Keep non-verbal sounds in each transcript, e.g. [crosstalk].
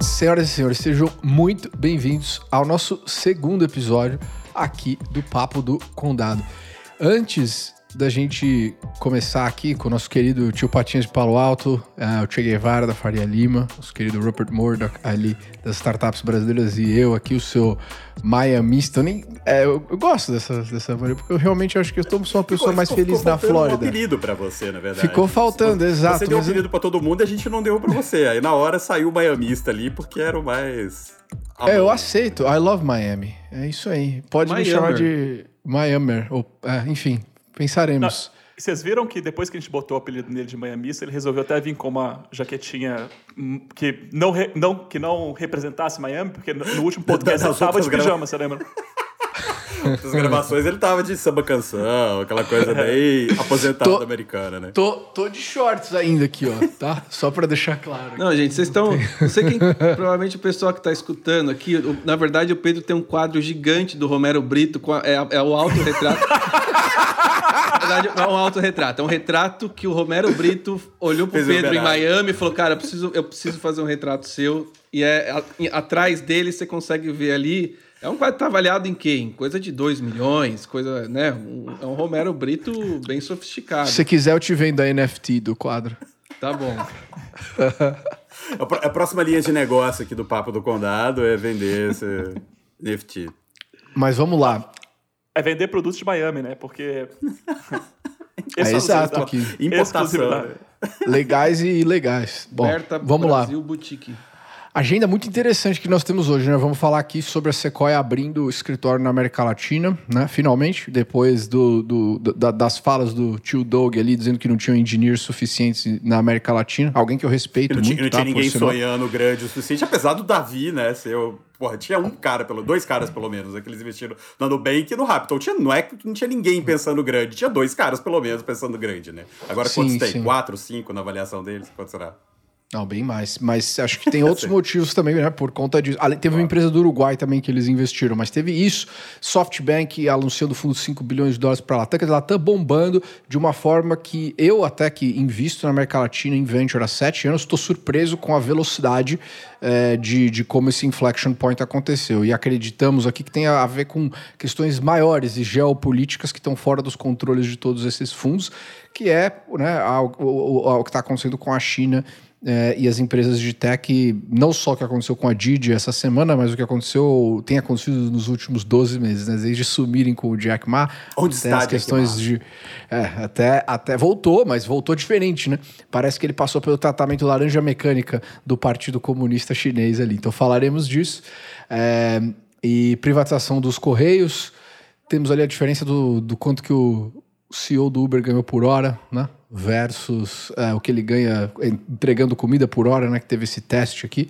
Senhoras e senhores, sejam muito bem-vindos ao nosso segundo episódio aqui do Papo do Condado. Antes da gente começar aqui com o nosso querido tio Patinhas de Palo Alto, uh, o Che Guevara da Faria Lima, nosso querido Rupert Murdoch ali das startups brasileiras e eu aqui, o seu Miamista. Eu, nem, é, eu, eu, gosto dessa, dessa maneira, porque eu realmente acho que eu sou uma pessoa ficou, mais ficou, feliz ficou na Flórida. Ficou um apelido pra você, na verdade. Ficou faltando, você, exato. Você deu um apelido pra todo mundo e a gente não deu pra você. Aí na hora saiu o Miamista ali, porque era o mais... É, eu aceito. I love Miami. É isso aí. Pode Miami. me chamar de Miami. Ou, é, enfim, Pensaremos. Não, vocês viram que depois que a gente botou o apelido nele de manhamista, ele resolveu até vir com uma jaquetinha hum, que não, re, não, que não representasse Miami, porque no, no último podcast ele estava de pijama, você lembra? [laughs] [laughs] As gravações ele tava de samba canção, aquela coisa bem [laughs] aposentada tô, americana, né? Tô, tô de shorts ainda aqui, ó, tá? Só pra deixar claro. Não, gente, vocês estão. Não sei quem. provavelmente o pessoal que tá escutando aqui. Na verdade, o Pedro tem um quadro gigante do Romero Brito, com a, é, é o autorretrato. [laughs] Na verdade, é um autorretrato. É um retrato que o Romero Brito olhou pro Fez Pedro em Miami e falou: Cara, eu preciso, eu preciso fazer um retrato seu. E é a, atrás dele você consegue ver ali. É um quadro que tá avaliado em quê? Em coisa de 2 milhões, coisa, né? Um, é um Romero Brito bem sofisticado. Se quiser, eu te vendo a NFT do quadro. Tá bom. [laughs] a próxima linha de negócio aqui do Papo do Condado é vender esse NFT. Mas vamos lá é vender produtos de Miami, né? Porque. [laughs] é exato aqui. Importação. Legais e ilegais. Bom, Berta vamos Brasil lá. Boutique. Agenda muito interessante que nós temos hoje, né? Vamos falar aqui sobre a Sequoia abrindo o escritório na América Latina, né? Finalmente, depois do, do, do das falas do tio Doug ali, dizendo que não tinham engineers suficientes na América Latina. Alguém que eu respeito não muito, tinha, não tá? tinha ninguém sonhando grande o suficiente, apesar do Davi, né? Ser o Porra, tinha um cara, pelo, dois caras pelo menos, né, que eles investiram no Nubank e no Raptor. Tinha, não é que não tinha ninguém pensando grande, tinha dois caras pelo menos pensando grande, né? Agora sim, quantos tem? Sim. Quatro, cinco na avaliação deles? Quanto será? Não, bem mais. Mas acho que tem [laughs] outros motivos também, né? Por conta disso. Teve uma empresa do Uruguai também que eles investiram, mas teve isso. SoftBank anunciando fundo de 5 bilhões de dólares para a Latam. Quer dizer, a Latam bombando de uma forma que eu, até que invisto na América Latina em venture há sete anos, estou surpreso com a velocidade é, de, de como esse inflection point aconteceu. E acreditamos aqui que tem a ver com questões maiores e geopolíticas que estão fora dos controles de todos esses fundos, que é né, o que está acontecendo com a China é, e as empresas de tech, não só o que aconteceu com a Didi essa semana, mas o que aconteceu, tem acontecido nos últimos 12 meses, né? Desde sumirem com o Jack Ma, Onde até está as questões de. É, até, até voltou, mas voltou diferente, né? Parece que ele passou pelo tratamento laranja mecânica do Partido Comunista Chinês ali. Então falaremos disso. É, e privatização dos Correios. Temos ali a diferença do, do quanto que o CEO do Uber ganhou por hora, né? versus é, o que ele ganha entregando comida por hora, né? Que teve esse teste aqui.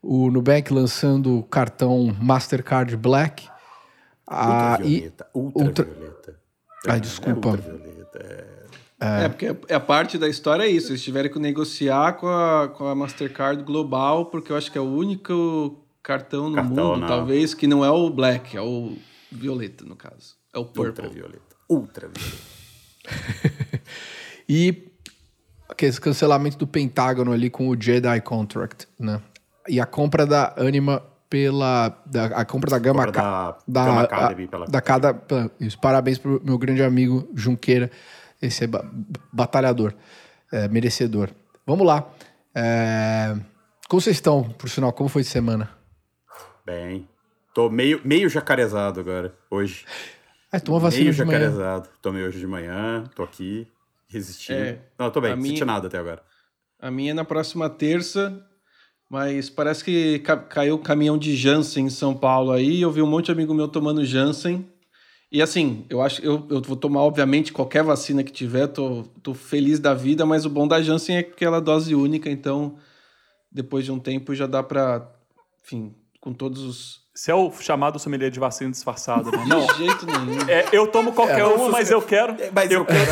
O Nubank lançando o cartão Mastercard Black. Ultravioleta. Ah, ultravioleta. Ai, desculpa. É, ultravioleta, é... é, porque é a parte da história é isso. Eles tiveram que negociar com a, com a Mastercard Global, porque eu acho que é o único cartão no cartão, mundo, não. talvez, que não é o Black, é o Violeta, no caso. É o Purple. Ultravioleta. Ultravioleta. [laughs] E aquele cancelamento do Pentágono ali com o Jedi Contract, né? E a compra da Anima pela da, a compra da Gama, compra da, da, Gama Academy, pela... da cada isso, parabéns pro meu grande amigo Junqueira, esse é batalhador, é, merecedor. Vamos lá. É... Como vocês estão, por sinal? Como foi de semana? Bem. Tô meio, meio jacarezado agora, hoje. É, toma vacina meio de manhã. jacarezado. Tomei hoje de manhã, tô aqui resistindo. É, não, tô bem, não minha, senti nada até agora. A minha é na próxima terça, mas parece que ca caiu o caminhão de Janssen em São Paulo aí. Eu vi um monte de amigo meu tomando Janssen. E assim, eu acho eu, eu vou tomar, obviamente, qualquer vacina que tiver, tô, tô feliz da vida, mas o bom da Janssen é aquela dose única, então depois de um tempo já dá para, enfim, com todos os você é o chamado sommelier de vacina disfarçado, né? Não. De jeito nenhum. É, eu tomo qualquer é, uma, mas eu quero. Mas eu, eu quero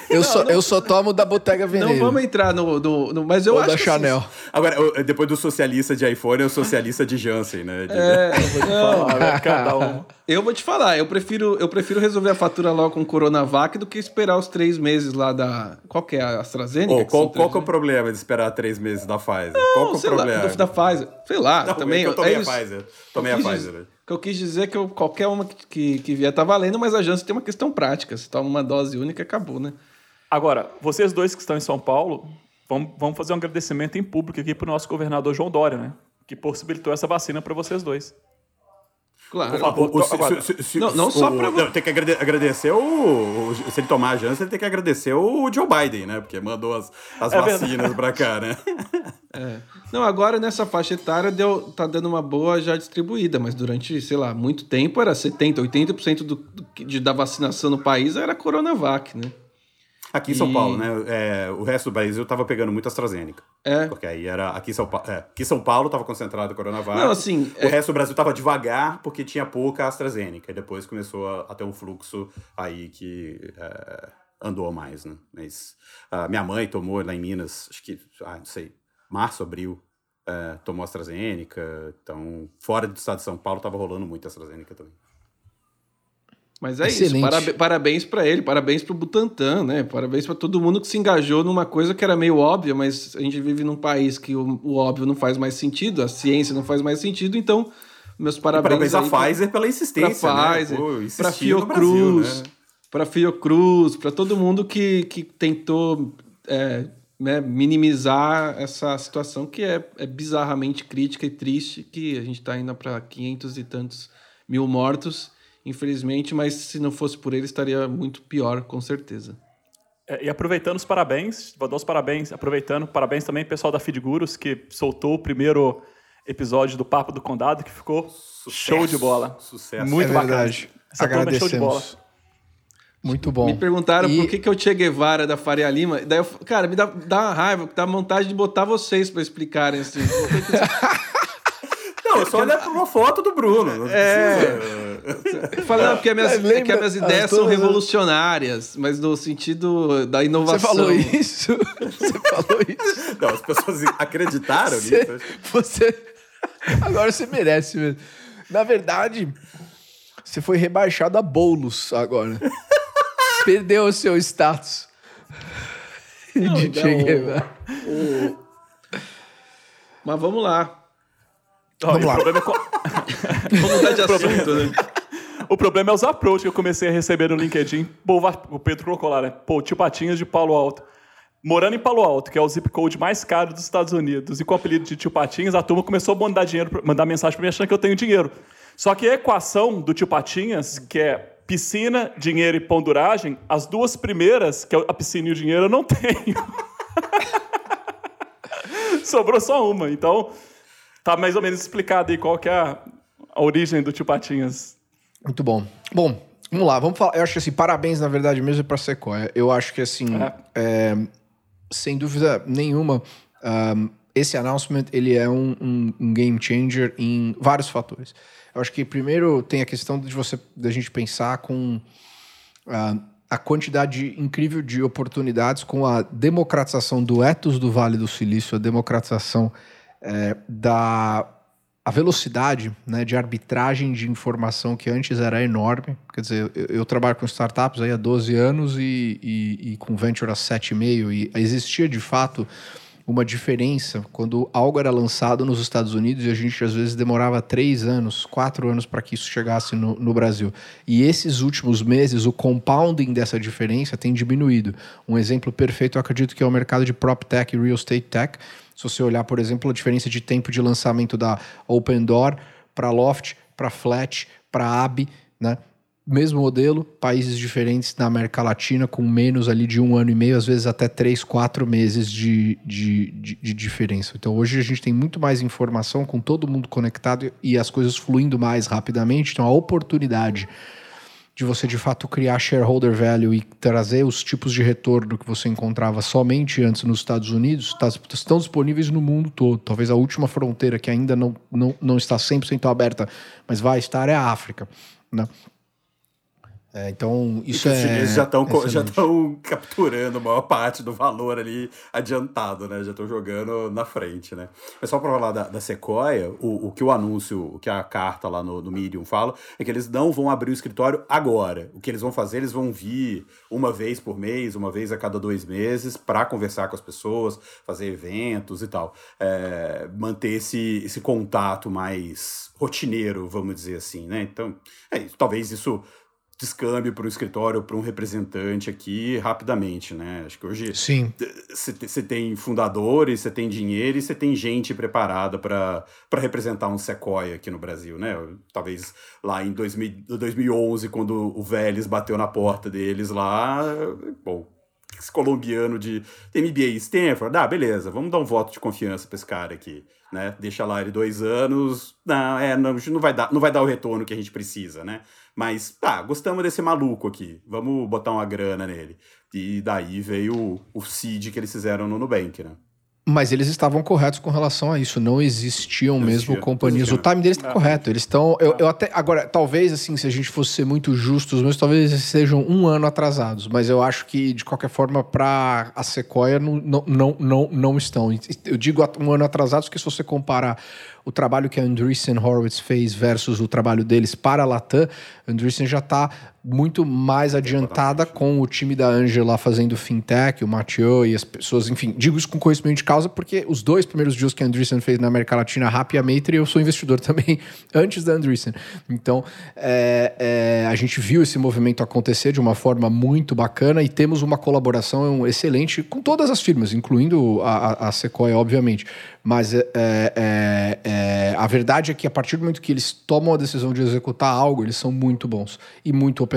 [laughs] né? Eu, só, eu só tomo da Botega Veneno. Não vamos entrar no. no, no mas eu Ou acho da Chanel. assim, Agora, depois do socialista de iPhone, é o socialista de Janssen, né? De... é, não, Ah, né, cada um. eu vou te falar, eu prefiro, eu prefiro resolver a fatura logo com Coronavac do que esperar os três meses lá da. Qual que é a AstraZeneca? Que qual, qual que é o problema de esperar três meses da Pfizer? Não, qual que é o lá, problema? do- da Pfizer. Sei lá, Não, também. é eu tomei é a isso. Pfizer. Tomei a Eu quis Pfizer. dizer- O que eu quis dizer é que eu- qualquer uma que, que, que vier tá valendo, mas a Janssen tem uma questão prática. Se toma uma dose única, acabou, né? Agora, vocês dois que estão em São Paulo, vamos, vamos fazer um agradecimento em público aqui pro nosso governador João Dória, né? Que possibilitou essa vacina para vocês dois. Claro. Favor. O- o- se- se- se- não- não só o- pra- não, tem que agrade- agradecer o, o- Se ele tomar a Janssen, ele tem que agradecer o Joe Biden, né? Porque mandou as, as É vacinas pra cá, né? [laughs] É. Não, agora nessa faixa etária deu, tá dando uma boa já distribuída, mas durante, sei lá, muito tempo era 70%, 80% do, do, de, da vacinação no país era Coronavac, né? Aqui em São E- Paulo, né? é, o resto do Brasil tava pegando muito AstraZeneca. É. Porque aí era. Aqui em São Paulo. É, aqui São Paulo tava concentrado o Coronavac. Não, assim, O é- resto do Brasil tava devagar porque tinha pouca AstraZeneca. E depois começou a, a ter um fluxo aí que é, andou mais, né? Mas a minha mãe tomou lá em Minas, acho que, ah, não sei, março, abril. é, tomou AstraZeneca, então fora do estado de São Paulo tava rolando muito AstraZeneca também. Mas é Excelente. isso. Parabe- parabéns pra ele, parabéns pro Butantan, né? Parabéns pra todo mundo que se engajou numa coisa que era meio óbvia, mas a gente vive num país que o, o óbvio não faz mais sentido, a ciência não faz mais sentido, então meus parabéns, Parabéns à aí pra- Pfizer pela pra insistência, Pfizer, né? Pra insistir no Fiocruz, né? pra Fiocruz, pra todo mundo que, que tentou é, né, minimizar essa situação que é, é bizarramente crítica e triste, que a gente tá indo para 500 e tantos mil mortos, infelizmente, mas se não fosse por ele estaria muito pior, com certeza. É, e aproveitando os parabéns, vou dar os parabéns, aproveitando, parabéns também ao pessoal da Feedgurus, que soltou o primeiro episódio do Papo do Condado, que ficou show de bola. Sucesso. Muito é bacana. verdade. Essa turma é show de bola. Agradecemos. Muito bom. Me perguntaram E- por que, que é o Che Guevara da Faria Lima. Daí eu, cara, me dá, dá uma raiva, dá vontade de botar vocês para explicarem assim. [laughs] Não, só olhar pra uma foto do Bruno. Não É. falei, não, porque minhas, lembra- é que as minhas ideias as são todas- revolucionárias, mas no sentido da Você inovação. falou isso? [laughs] Você falou isso? Não, as pessoas acreditaram Você, nisso. você- Agora você merece mesmo. Na verdade, você foi rebaixado a bolos agora. Perdeu o seu status. [laughs] de então, Che Guevara. Mas vamos lá. Ó, Vamos e o lá. problema é co- [laughs] Vamos mudar de assunto, né? [laughs] O problema é os approach que eu comecei a receber no LinkedIn. Pô, o Pedro colocou lá, né? Pô, tio Patinhas de Palo Alto. Morando em Palo Alto, que é o zip code mais caro dos Estados Unidos, e com o apelido de tio Patinhas, a turma começou a mandar, dinheiro, mandar mensagem pra mim achando que eu tenho dinheiro. Só que a equação do tio Patinhas, que é piscina, dinheiro e ponduragem, as duas primeiras, que é a piscina e o dinheiro, eu não [laughs] tenho. Sobrou só uma. Então, tá mais ou menos explicado aí qual que é a, a origem do tio Patinhas. Muito bom. Bom, vamos lá. Vamos falar. Eu acho que assim, parabéns, na verdade, mesmo para Sequoia. Eu acho que assim, é, sem dúvida nenhuma, um, esse announcement ele é um, um- um game changer em vários fatores. Eu acho que primeiro tem a questão de você da gente pensar com ah, a quantidade incrível de oportunidades com a democratização do ethos do Vale do Silício, a democratização eh, da a velocidade né, de arbitragem de informação que antes era enorme. Quer dizer, eu, eu trabalho com startups aí há 12 anos e, e, e com venture há 7,5 e existia de fato uma diferença quando algo era lançado nos Estados Unidos e a gente às vezes demorava três anos, quatro anos para que isso chegasse no, no Brasil. E esses últimos meses, o compounding dessa diferença tem diminuído. Um exemplo perfeito, eu acredito que é o mercado de prop tech e real estate tech. Se você olhar, por exemplo, a diferença de tempo de lançamento da Open Door para Loft, para Flat, para AB, né? Mesmo modelo, países diferentes na América Latina, com menos ali de um ano e meio, às vezes até três, quatro meses de, de, de, de diferença. Então hoje a gente tem muito mais informação com todo mundo conectado e as coisas fluindo mais rapidamente. Então a oportunidade de você de fato criar shareholder value e trazer os tipos de retorno que você encontrava somente antes nos Estados Unidos tá- estão disponíveis no mundo todo. Talvez a última fronteira que ainda não, não, não está 100% aberta, mas vai estar é a África. Né? É, então, isso e é. Os chineses já estão já estão capturando a maior parte do valor ali adiantado, né? Já estão jogando na frente, né? Mas só para falar da, da Sequoia, o, o que o anúncio, o que a carta lá no, no Medium fala, é que eles não vão abrir o escritório agora. O que eles vão fazer, eles vão vir uma vez por mês, uma vez a cada dois meses, para conversar com as pessoas, fazer eventos e tal. É, manter esse, esse contato mais rotineiro, vamos dizer assim, né? Então, é, talvez isso descâmbio para um escritório, para um representante aqui rapidamente, né? Acho que hoje você tem fundadores, você tem dinheiro e você tem gente preparada para representar um Sequoia aqui no Brasil, né? Talvez lá em 2000, 2011, quando o Vélez bateu na porta deles lá, bom, esse colombiano de MBA Stanford, ah, beleza, vamos dar um voto de confiança para esse cara aqui, né? Deixa lá ele dois anos, não, é, não, não vai dar, não vai dar o retorno que a gente precisa, né? Mas, tá, gostamos desse maluco aqui. Vamos botar uma grana nele. E daí veio o, o seed que eles fizeram no Nubank, né? Mas eles estavam corretos com relação a isso. Não existiam não mesmo existia, companhias. Existia. O time deles está correto. Eles estão. Eu, eu até. Agora, talvez, assim, se a gente fosse ser muito justos, mas talvez eles sejam um ano atrasados. Mas eu acho que, de qualquer forma, para a Sequoia, não, não, não, não, não estão. Eu digo um ano atrasados porque se você comparar o trabalho que a Andreessen Horowitz fez versus o trabalho deles para a Latam, Andreessen já está muito mais adiantada com o time da Angela fazendo fintech, o Mathieu e as pessoas, enfim, digo isso com conhecimento de causa porque os dois primeiros deals que a Andreessen fez na América Latina, Rap e a Maitre, eu sou investidor [laughs] também antes da Andreessen. Então, é, é, a gente viu esse movimento acontecer de uma forma muito bacana e temos uma colaboração excelente com todas as firmas, incluindo a, a Sequoia, obviamente. Mas é, é, é, a verdade é que a partir do momento que eles tomam a decisão de executar algo, eles são muito bons e muito operacionais.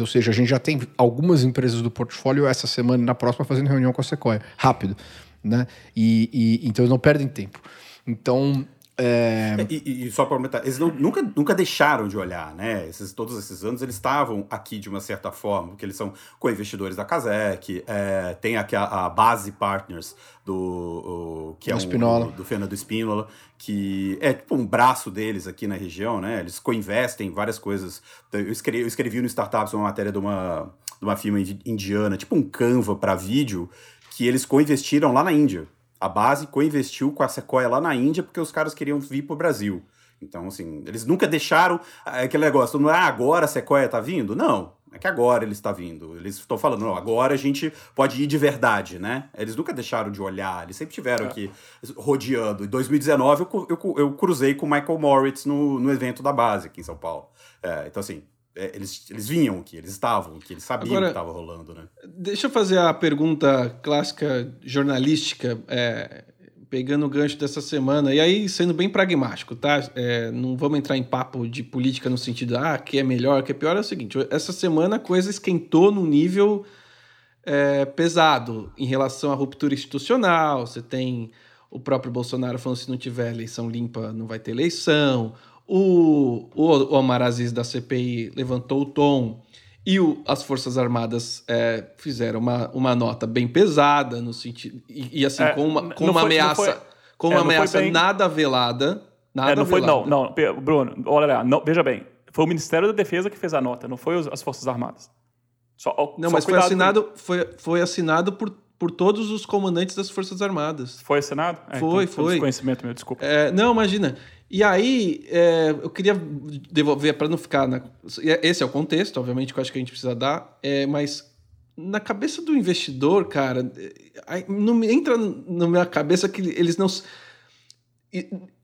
Ou seja, a gente já tem algumas empresas do portfólio essa semana e na próxima fazendo reunião com a Sequoia. Rápido. Né? E, e então eles não perdem tempo. Então, é... E, e, só para aumentar, eles não, nunca, nunca deixaram de olhar, né? Esses, todos esses anos eles estavam aqui de uma certa forma, porque eles são co-investidores da Casec, é, tem aqui a, a, Base Partners do o, que é um, do, do Fernando Espínola, que é tipo um braço deles aqui na região, né? Eles co-investem em várias coisas. Eu escrevi, eu escrevi no Startups uma matéria de uma, de uma firma indiana, tipo um Canva para vídeo, que eles co-investiram lá na Índia. A base co-investiu com a Sequoia lá na Índia porque os caras queriam vir para o Brasil. Então, assim, eles nunca deixaram eh, aquele negócio, não é ah, agora a Sequoia está vindo? Não, é que agora ele está vindo. Eles estão falando, não, agora a gente pode ir de verdade, né? Eles nunca deixaram de olhar, eles sempre tiveram é. aqui rodeando. Em 2019 eu, eu, eu cruzei com o Michael Moritz no, no evento da base aqui em São Paulo. É, então, assim, é, eles, eles vinham aqui, eles estavam aqui, eles sabiam Agora, que estava rolando, né? Deixa eu fazer a pergunta clássica jornalística, é, pegando o gancho dessa semana, e aí sendo bem pragmático, tá? É, não vamos entrar em papo de política no sentido, ah, que é melhor, que é pior, é o seguinte, essa semana a coisa esquentou no nível é, pesado em relação à ruptura institucional, você tem o próprio Bolsonaro falando se não tiver eleição limpa não vai ter eleição, o, o Omar Aziz da CPI levantou o tom e o, as Forças Armadas é, fizeram uma, uma nota bem pesada no sentido. E, e assim, é, com uma, com uma foi, ameaça, foi, com uma é, ameaça bem... nada velada. Nada é, não velada. foi, não, não, Bruno, olha lá, não, veja bem. Foi o Ministério da Defesa que fez a nota, não foi as Forças Armadas. Só, não, só mas foi assinado, foi, foi assinado por por todos os comandantes das Forças Armadas. Foi assinado? É, foi, então, foi. Desconhecimento meu, desculpa. É, não, imagina. E aí, é, eu queria devolver, para não ficar. Na, esse é o contexto, obviamente, que eu acho que a gente precisa dar, é, mas na cabeça do investidor, cara, não entra na minha cabeça que eles não.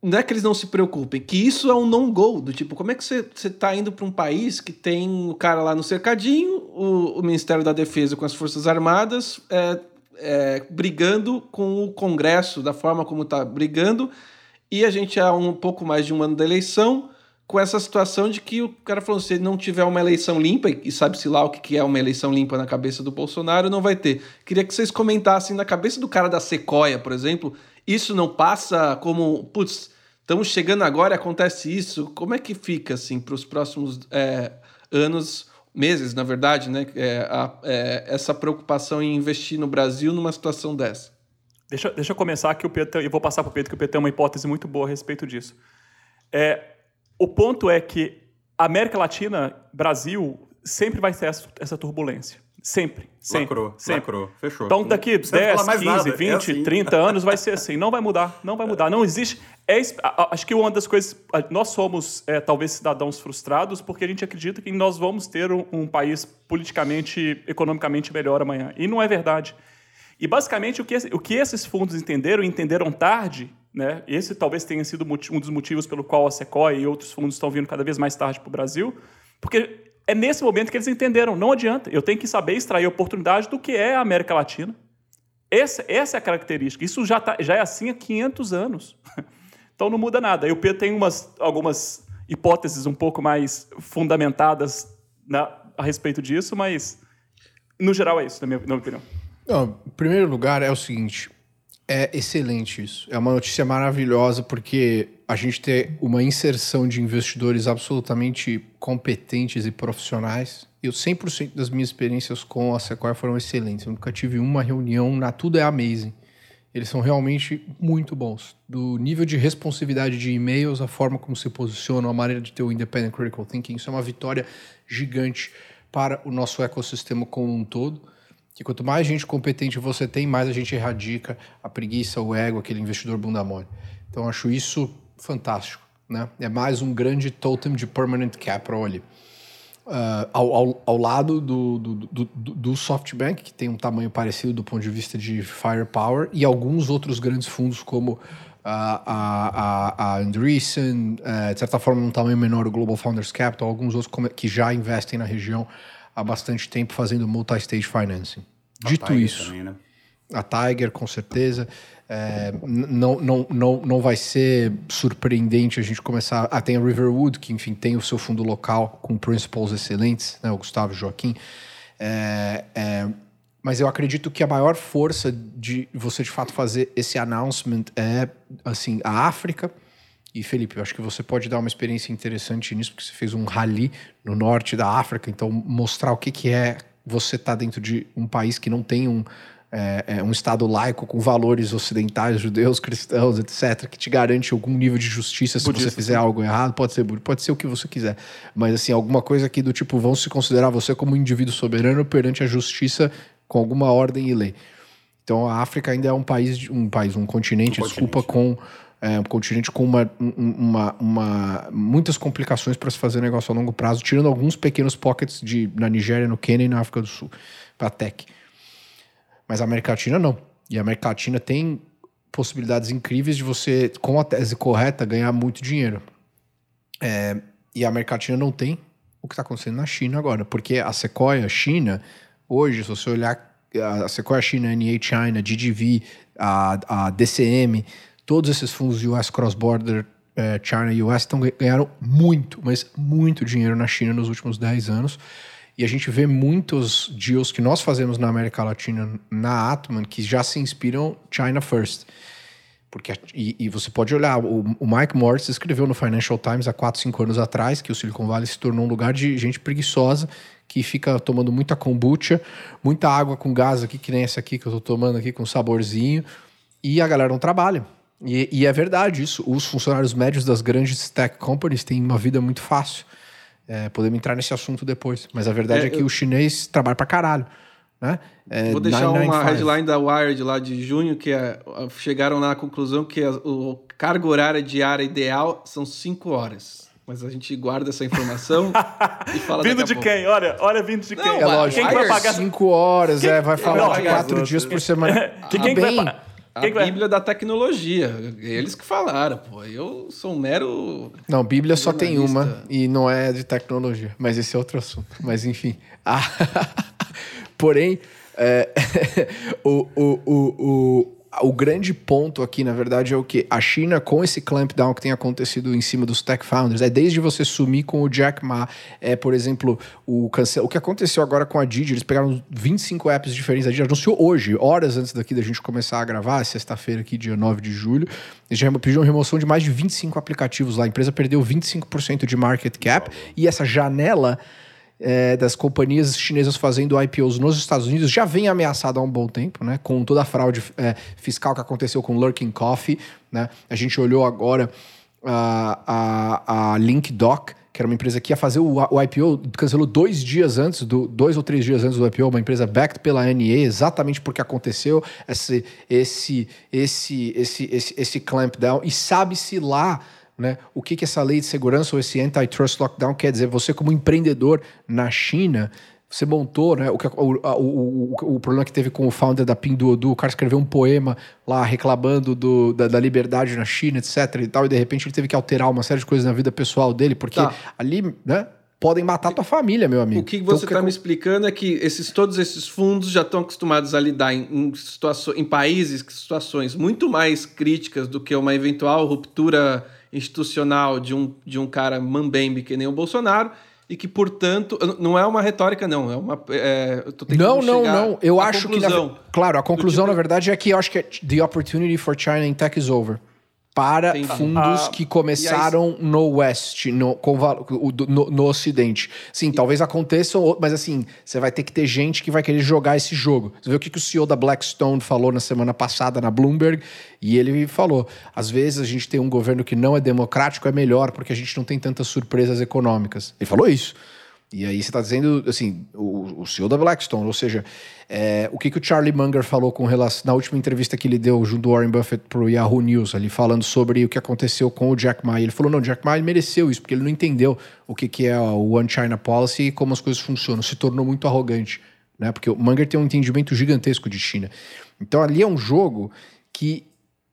Não é que eles não se preocupem, que isso é um non-go, do tipo, como é que você está indo para um país que tem o cara lá no cercadinho, o, o Ministério da Defesa com as Forças Armadas, é, é, brigando com o Congresso da forma como está brigando, e a gente há um pouco mais de um ano da eleição, com essa situação de que o cara falou: se não tiver uma eleição limpa, e sabe-se lá o que é uma eleição limpa na cabeça do Bolsonaro, não vai ter. Queria que vocês comentassem na cabeça do cara da Sequoia, por exemplo, isso não passa como, putz, estamos chegando agora acontece isso. Como é que fica assim para os próximos é, anos, meses, na verdade, né? É, a, é, essa preocupação em investir no Brasil numa situação dessa? Deixa, deixa eu começar que o Pedro, e vou passar para o Pedro, que o Pedro tem uma hipótese muito boa a respeito disso. É, o ponto é que a América Latina, Brasil, sempre vai ter essa, essa turbulência. Sempre, sempre. Lacrou, sempre. lacrou, fechou. Então, daqui Não precisa 10, falar mais 15, nada, é 20, assim. 30 anos vai ser assim. Não vai mudar, não vai mudar. Não existe. É, acho que uma das coisas. Nós somos, é, talvez, cidadãos frustrados porque a gente acredita que nós vamos ter um, um país politicamente, economicamente melhor amanhã. E não é verdade. E, basicamente, o que, o que esses fundos entenderam, entenderam tarde, né? esse talvez tenha sido um dos motivos pelo qual a Sequoia e outros fundos estão vindo cada vez mais tarde para o Brasil, porque é nesse momento que eles entenderam, não adianta, eu tenho que saber extrair oportunidade do que é a América Latina. Essa, essa é a característica. Isso já, tá, já é assim há 500 anos. [laughs] Então não muda nada. E o Pedro tem umas, algumas hipóteses um pouco mais fundamentadas na- a respeito disso, mas no geral é isso, na minha, na minha opinião. Não, em primeiro lugar, é o seguinte: é excelente isso. É uma notícia maravilhosa porque a gente tem uma inserção de investidores absolutamente competentes e profissionais. Eu 100% das minhas experiências com a Sequoia foram excelentes. Eu nunca tive uma reunião na tudo é amazing. Eles são realmente muito bons. Do nível de responsividade de e-mails, a forma como se posicionam, a maneira de ter o Independent Critical Thinking, isso é uma vitória gigante para o nosso ecossistema como um todo. Que quanto mais gente competente você tem, mais a gente erradica a preguiça, o ego, aquele investidor bunda mole. Então, acho isso fantástico. Né? É mais um grande totem de permanent capital ali. Ah, ao, ao, ao lado do, do, do, do- SoftBank, que tem um tamanho parecido do ponto de vista de firepower, e alguns outros grandes fundos como a, a, a, Andreessen, eh, de certa forma um tamanho menor o Global Founders Capital, alguns outros que já investem na região há bastante tempo fazendo multi-stage financing. Dito Tiger isso, também, né? a Tiger, com certeza. É, não, não, não, não vai ser surpreendente a gente começar. Ah, tem a Riverwood, que, enfim, tem o seu fundo local com principals excelentes, né? O Gustavo e o Joaquim. É, é, mas eu acredito que a maior força de você, de fato, fazer esse announcement é, assim, a África. E, Felipe, eu acho que você pode dar uma experiência interessante nisso, porque você fez um rally no norte da África, então mostrar o que, que é você estar dentro de um país que não tem um, é, é, um Estado laico com valores ocidentais, judeus, cristãos, etc., que te garante algum nível de justiça se Budista, você fizer algo errado. Pode ser, pode ser o que você quiser. Mas, assim, alguma coisa aqui do tipo, vão se considerar você como um indivíduo soberano perante a justiça com alguma ordem e lei. Então, a África ainda é um país, um país, um continente, Um desculpa, com é, um continente com uma, um- uma, uma- muitas complicações para se fazer negócio a longo prazo, tirando alguns pequenos pockets de, na Nigéria, no Quênia e na África do Sul, para tech. Mas a América Latina não. E a América Latina tem possibilidades incríveis de você, com a tese correta, ganhar muito dinheiro. É, e a América Latina não tem o que está acontecendo na China agora, porque a Sequoia China, hoje, se você olhar a Sequoia China, NA China, GDV, a, a DCM, todos esses fundos US Cross Border eh, China e US estão, ganharam muito, mas muito dinheiro na China nos últimos 10 anos. E a gente vê muitos deals que nós fazemos na América Latina, na Atman, que já se inspiram China First. Porque, e, e você pode olhar, o, o Mike Morris escreveu no Financial Times há 4, 5 anos atrás que o Silicon Valley se tornou um lugar de gente preguiçosa que fica tomando muita kombucha, muita água com gás aqui, que nem essa aqui que eu tô tomando aqui com saborzinho, e a galera não trabalha. E, e é verdade isso. Os funcionários médios das grandes tech companies têm uma vida muito fácil. É, podemos entrar nesse assunto depois. Mas a verdade é, É, que eu- o chinês trabalha pra caralho. Né? É Vou deixar uma 995. headline da Wired lá de junho, que é, chegaram na conclusão que a, o carga horária diária ideal são 5 horas. Mas a gente guarda essa informação [laughs] e fala Vindo de pouco. quem? Olha, olha vindo de quem? Não, É lógico. Quem que vai pagar? Cinco horas, é, vai falar não, de mas- quatro dias por semana. [laughs] Que- Ah, quem que vai bem, pagar? A que Bíblia da tecnologia. Eles que falaram, pô. Eu sou um mero. Não, Bíblia só tem uma e não é de tecnologia. Mas esse é outro assunto. Mas enfim. Ah, [laughs] porém, é, [laughs] o, o, o, o, o grande ponto aqui, na verdade, é o que? A China, com esse clampdown que tem acontecido em cima dos tech founders, é desde você sumir com o Jack Ma, é, por exemplo, o, cancel... o que aconteceu agora com a Didi, eles pegaram 25 apps diferentes, a Didi anunciou hoje, horas antes daqui da gente começar a gravar, sexta-feira aqui, dia 9 de julho, eles já pediram remoção de mais de 25 aplicativos lá, a empresa perdeu 25% de market cap, e essa janela é, das companhias chinesas fazendo IPOs nos Estados Unidos já vem ameaçada há um bom tempo, né? Com toda a fraude é, fiscal que aconteceu com Lurking Coffee, né? A gente olhou agora a, a, a LinkDoc, que era uma empresa que ia fazer o, o IPO, cancelou dois dias antes, do, dois ou três dias antes do IPO, uma empresa backed pela NE, exatamente porque aconteceu esse, esse, esse, esse, esse, esse clampdown, e sabe-se lá né, o que, que essa lei de segurança ou esse antitrust lockdown quer dizer. Você, como empreendedor na China, você montou, né? O, o, o, o, problema que teve com o founder da Pinduoduo, o cara escreveu um poema lá reclamando do, da, da, liberdade na China, etc e tal, e de repente ele teve que alterar uma série de coisas na vida pessoal dele, porque tá. ali, né? Podem matar tua família, meu amigo. O que você está então, que... me explicando é que esses, todos esses fundos já estão acostumados a lidar em, em, situações, em países, situações muito mais críticas do que uma eventual ruptura institucional de um, de um cara mambembe que nem o Bolsonaro e que, portanto, não é uma retórica, não. É uma. É, não, não, não. Eu acho conclusão. que. Na, claro, a conclusão, tipo... na verdade, é que eu acho que é the opportunity for China in tech is over para fundos ah, que começaram aí... no West, no, no, no, Ocidente. Sim, e... talvez aconteça, mas assim, você vai ter que ter gente que vai querer jogar esse jogo. Você viu o que, que o CEO da Blackstone falou na semana passada na Bloomberg? E ele falou: às vezes a gente tem um governo que não é democrático, é melhor, porque a gente não tem tantas surpresas econômicas. Ele falou isso. E aí você está dizendo, assim, o, o CEO da Blackstone, ou seja, é, o que, que o Charlie Munger falou com relação na última entrevista que ele deu junto ao Warren Buffett para o Yahoo News, ali falando sobre o que aconteceu com o Jack Ma. Ele falou, não, Jack Ma mereceu isso, porque ele não entendeu o que, que é o One China Policy e como as coisas funcionam, se tornou muito arrogante, né? Porque o Munger tem um entendimento gigantesco de China. Então ali é um jogo que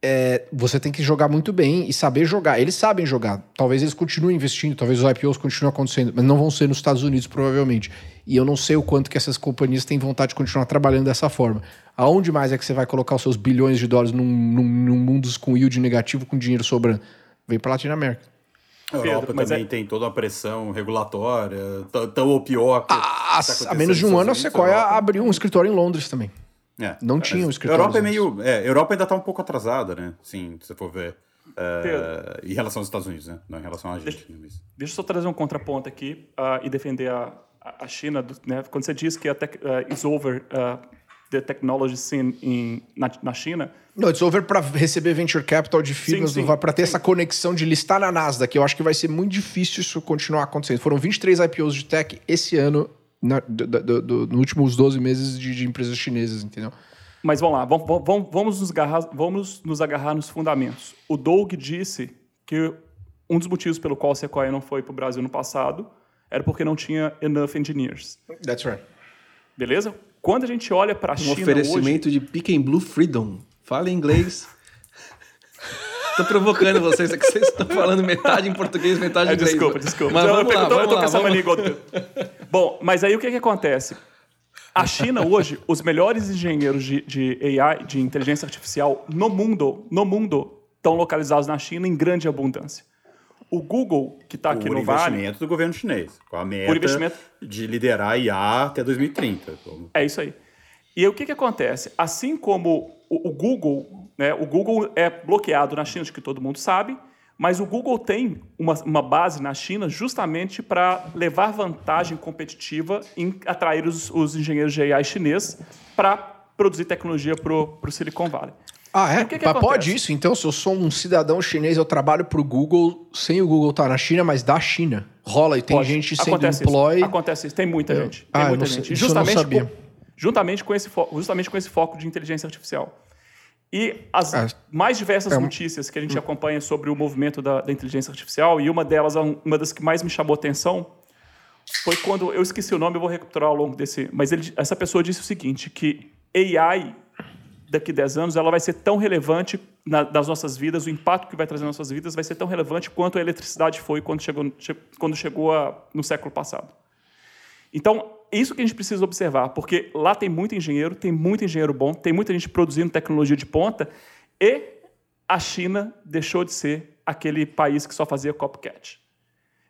é, você tem que jogar muito bem e saber jogar. Eles sabem jogar. Talvez eles continuem investindo, talvez os IPOs continuem acontecendo, mas não vão ser nos Estados Unidos, provavelmente. E eu não sei o quanto que essas companhias têm vontade de continuar trabalhando dessa forma. Aonde mais é que você vai colocar os seus bilhões de dólares num, num, num mundo com yield negativo, com dinheiro sobrando? Vem para Latinoamérica. A Europa Pedro, também é... tem toda a pressão regulatória, tão ou pior. Que ah, tá há menos de um ano, a Sequoia abriu um escritório em Londres também. É. Não tinha um escritório. Europa é meio. É, Europa ainda está um pouco atrasada, né? Sim, se você for ver. É, em relação aos Estados Unidos, né? Não em relação a gente. Deixa, deixa eu só trazer um contraponto aqui uh, e defender a, a China. Né? Quando você diz que a tech, uh, is over uh, the technology scene in, na, na China. Não, it's over para receber venture capital de firmas, para ter sim. essa conexão de listar na Nasdaq. Eu acho que vai ser muito difícil isso continuar acontecendo. Foram 23 IPOs de tech esse ano na, do, do, do, nos últimos 12 meses de, de, empresas chinesas, entendeu? Mas vamos lá, vamos, vamos, vamos, nos agarrar, vamos nos agarrar nos fundamentos. O Doug disse que um dos motivos pelo qual a Sequoia não foi para o Brasil no passado era porque não tinha enough engineers. That's right. Beleza? Quando a gente olha para a um China Um oferecimento hoje... de Pick and Blue Freedom. Fala em inglês. [laughs] Tô provocando vocês, é que vocês estão falando metade em português, metade em é, inglês. Desculpa, desculpa. Mas vamos lá, vamos eu tô lá, com essa mania igual... Bom, mas aí o que, que acontece? A China hoje, os melhores engenheiros de, de AI, de inteligência artificial no mundo, no mundo, estão localizados na China em grande abundância. O Google, que está aqui no Vale... Por investimento do governo chinês, com a meta de liderar IA até 2030. É isso aí. E aí, o que, que acontece? Assim como o, o Google né? O Google é bloqueado na China, acho que todo mundo sabe, mas o Google tem uma, uma base na China justamente para levar vantagem competitiva em atrair os, os engenheiros de AI chinês para produzir tecnologia para o Silicon Valley. Ah, é? Que que pode isso? Então, se eu sou um cidadão chinês, eu trabalho para o Google sem o Google estar tá na China, mas da China. Rola e tem pode. gente sendo Acontece employ. Isso. Acontece isso. Tem muita eu... gente. Tem ah, muita gente. Justamente, com, juntamente com esse justamente com esse foco de inteligência artificial. E as é, mais diversas é notícias que a gente acompanha sobre o movimento da, da, inteligência artificial, e uma delas, uma das que mais me chamou atenção, foi quando eu esqueci o nome, eu vou recapturar ao longo desse. Mas ele, essa pessoa disse o seguinte: que AI, daqui a 10 anos, ela vai ser tão relevante na, nas nossas vidas, o impacto que vai trazer nas nossas vidas vai ser tão relevante quanto a eletricidade foi quando chegou, quando chegou a, no século passado. Então, isso que a gente precisa observar, porque lá tem muito engenheiro, tem muito engenheiro bom, tem muita gente produzindo tecnologia de ponta, e a China deixou de ser aquele país que só fazia copycat.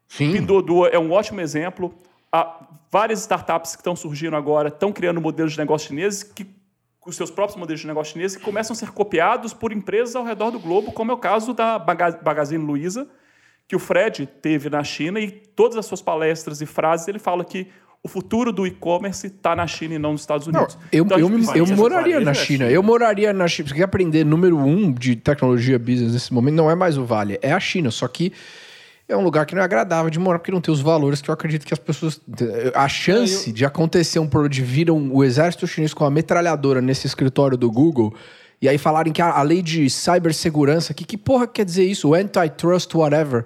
Sim. Pinduoduo é um ótimo exemplo. Há várias startups que estão surgindo agora estão criando modelos de negócio chineses que os seus próprios modelos de negócio chineses que começam a ser copiados por empresas ao redor do globo, como é o caso da Magazine Luiza, que o Fred teve na China e todas as suas palestras e frases ele fala que o futuro do e-commerce está na China e não nos Estados Unidos. Não, eu, então, eu, eu, eu moraria na China. Eu moraria na China. Se quer aprender número um de tecnologia business nesse momento, não é mais o Vale, é a China. Só que é um lugar que não é agradável de morar, porque não tem os valores que eu acredito que as pessoas. A chance eu... de acontecer um problema de vir um, o exército chinês com uma metralhadora nesse escritório do Google. E aí falarem que a, a lei de cibersegurança, que, que porra quer dizer isso? O antitrust, whatever.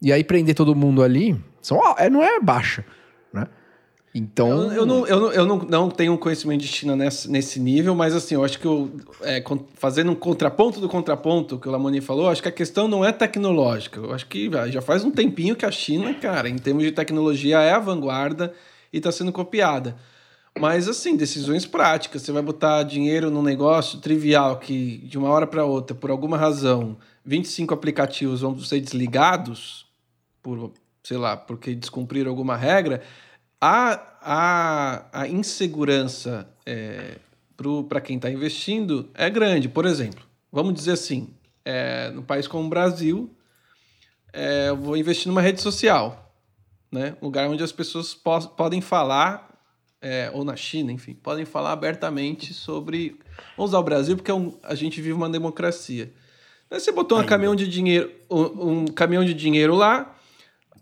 E aí prender todo mundo ali, são, é, não é baixa, né? Então. Eu, eu, não, eu, não, eu não, não tenho conhecimento de China nesse, nesse nível, mas assim, eu acho que eu, é, fazendo um contraponto do contraponto que o Lamoni falou, acho que a questão não é tecnológica. Eu acho que já faz um tempinho que a China, cara, em termos de tecnologia, é a vanguarda e está sendo copiada. Mas, assim, decisões práticas. Você vai botar dinheiro num negócio trivial que, de uma hora para outra, por alguma razão, 25 aplicativos vão ser desligados, por, sei lá, porque descumpriram alguma regra. A, a, a insegurança é, para quem está investindo é grande. Por exemplo, vamos dizer assim, é, no país como o Brasil, é, eu vou investir numa rede social, né? lugar onde as pessoas po podem falar é, ou na China, enfim, podem falar abertamente sobre. Vamos usar o Brasil porque é um, a gente vive uma democracia. Aí você botou um caminhão de dinheiro, um, um, caminhão de dinheiro lá.